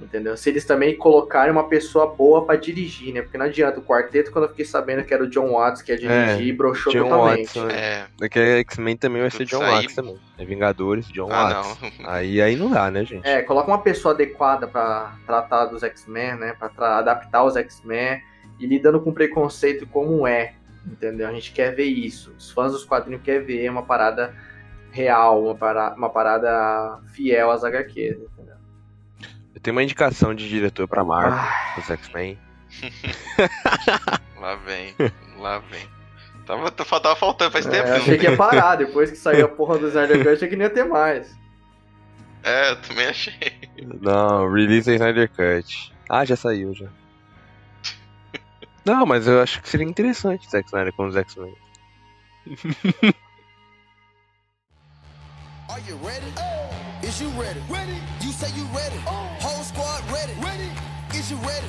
Entendeu? Se eles também colocarem uma pessoa boa para dirigir, né? Porque não adianta. O quarteto, quando eu fiquei sabendo que era o John Watts que ia dirigir, é, broxou John totalmente. Watts, né? é. que X-Men também vai ser John aí... Watts também. É Vingadores, John ah, Watts. Não. Aí, aí não dá, né, gente? É, coloca uma pessoa adequada para tratar dos X-Men, né? Pra adaptar os X-Men e lidando com preconceito como é. Entendeu? A gente quer ver isso. Os fãs dos quadrinhos querem ver uma parada real, uma parada, uma parada fiel às HQs, entendeu? Eu tenho uma indicação de diretor pra Marvel, dos X-Men. <laughs> lá vem, lá vem. Tava, tava faltando faz é, tempo. Achei que ia parar, depois que saiu a porra do Snyder Cut, achei que não ia ter mais. É, eu também achei. Não, release Snyder Cut. Ah, já saiu já. Não, mas eu acho que seria interessante Zack Snyder com os X-Men. Are you ready? Is you ready? Ready? You say you ready? Whole squad ready? Ready? Is you ready?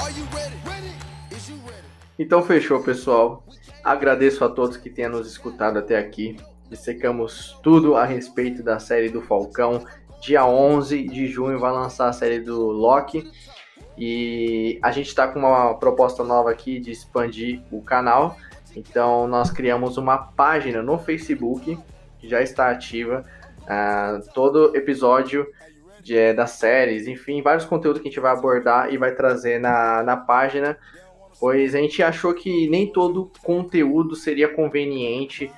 Are you ready? Ready? Is you ready? Então fechou, pessoal. Agradeço a todos que tenham nos escutado até aqui. Dissecamos tudo a respeito da série do Falcão. Dia 11 de junho vai lançar a série do Loki. E a gente está com uma proposta nova aqui de expandir o canal. Então nós criamos uma página no Facebook que já está ativa. Uh, todo episódio de, é, das séries, enfim, vários conteúdos que a gente vai abordar e vai trazer na, na página, pois a gente achou que nem todo conteúdo seria conveniente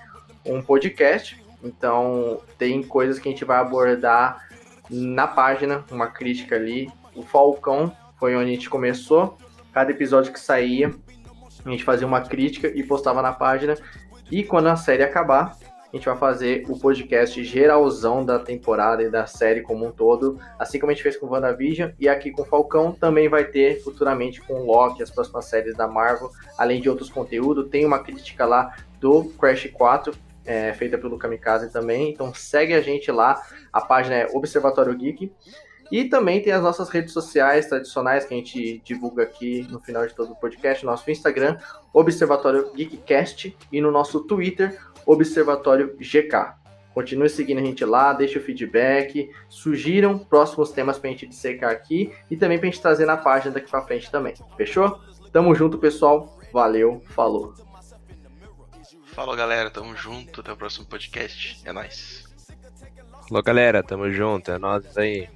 um podcast. Então, tem coisas que a gente vai abordar na página, uma crítica ali. O Falcão foi onde a gente começou. Cada episódio que saía, a gente fazia uma crítica e postava na página. E quando a série acabar, a gente vai fazer o podcast geralzão da temporada e da série como um todo, assim como a gente fez com WandaVision, e aqui com Falcão também vai ter futuramente com Loki, as próximas séries da Marvel, além de outros conteúdos. Tem uma crítica lá do Crash 4, é, feita pelo Kamikaze também, então segue a gente lá, a página é Observatório Geek. E também tem as nossas redes sociais tradicionais que a gente divulga aqui no final de todo o podcast, nosso Instagram, Observatório Geekcast, e no nosso Twitter, Observatório GK. Continue seguindo a gente lá, deixe o feedback, sugiram próximos temas pra gente dissecar aqui e também pra gente trazer na página daqui pra frente também. Fechou? Tamo junto, pessoal. Valeu, falou. Falou, galera. Tamo junto. Até o próximo podcast. É nóis. Falou, galera. Tamo junto. É nóis aí.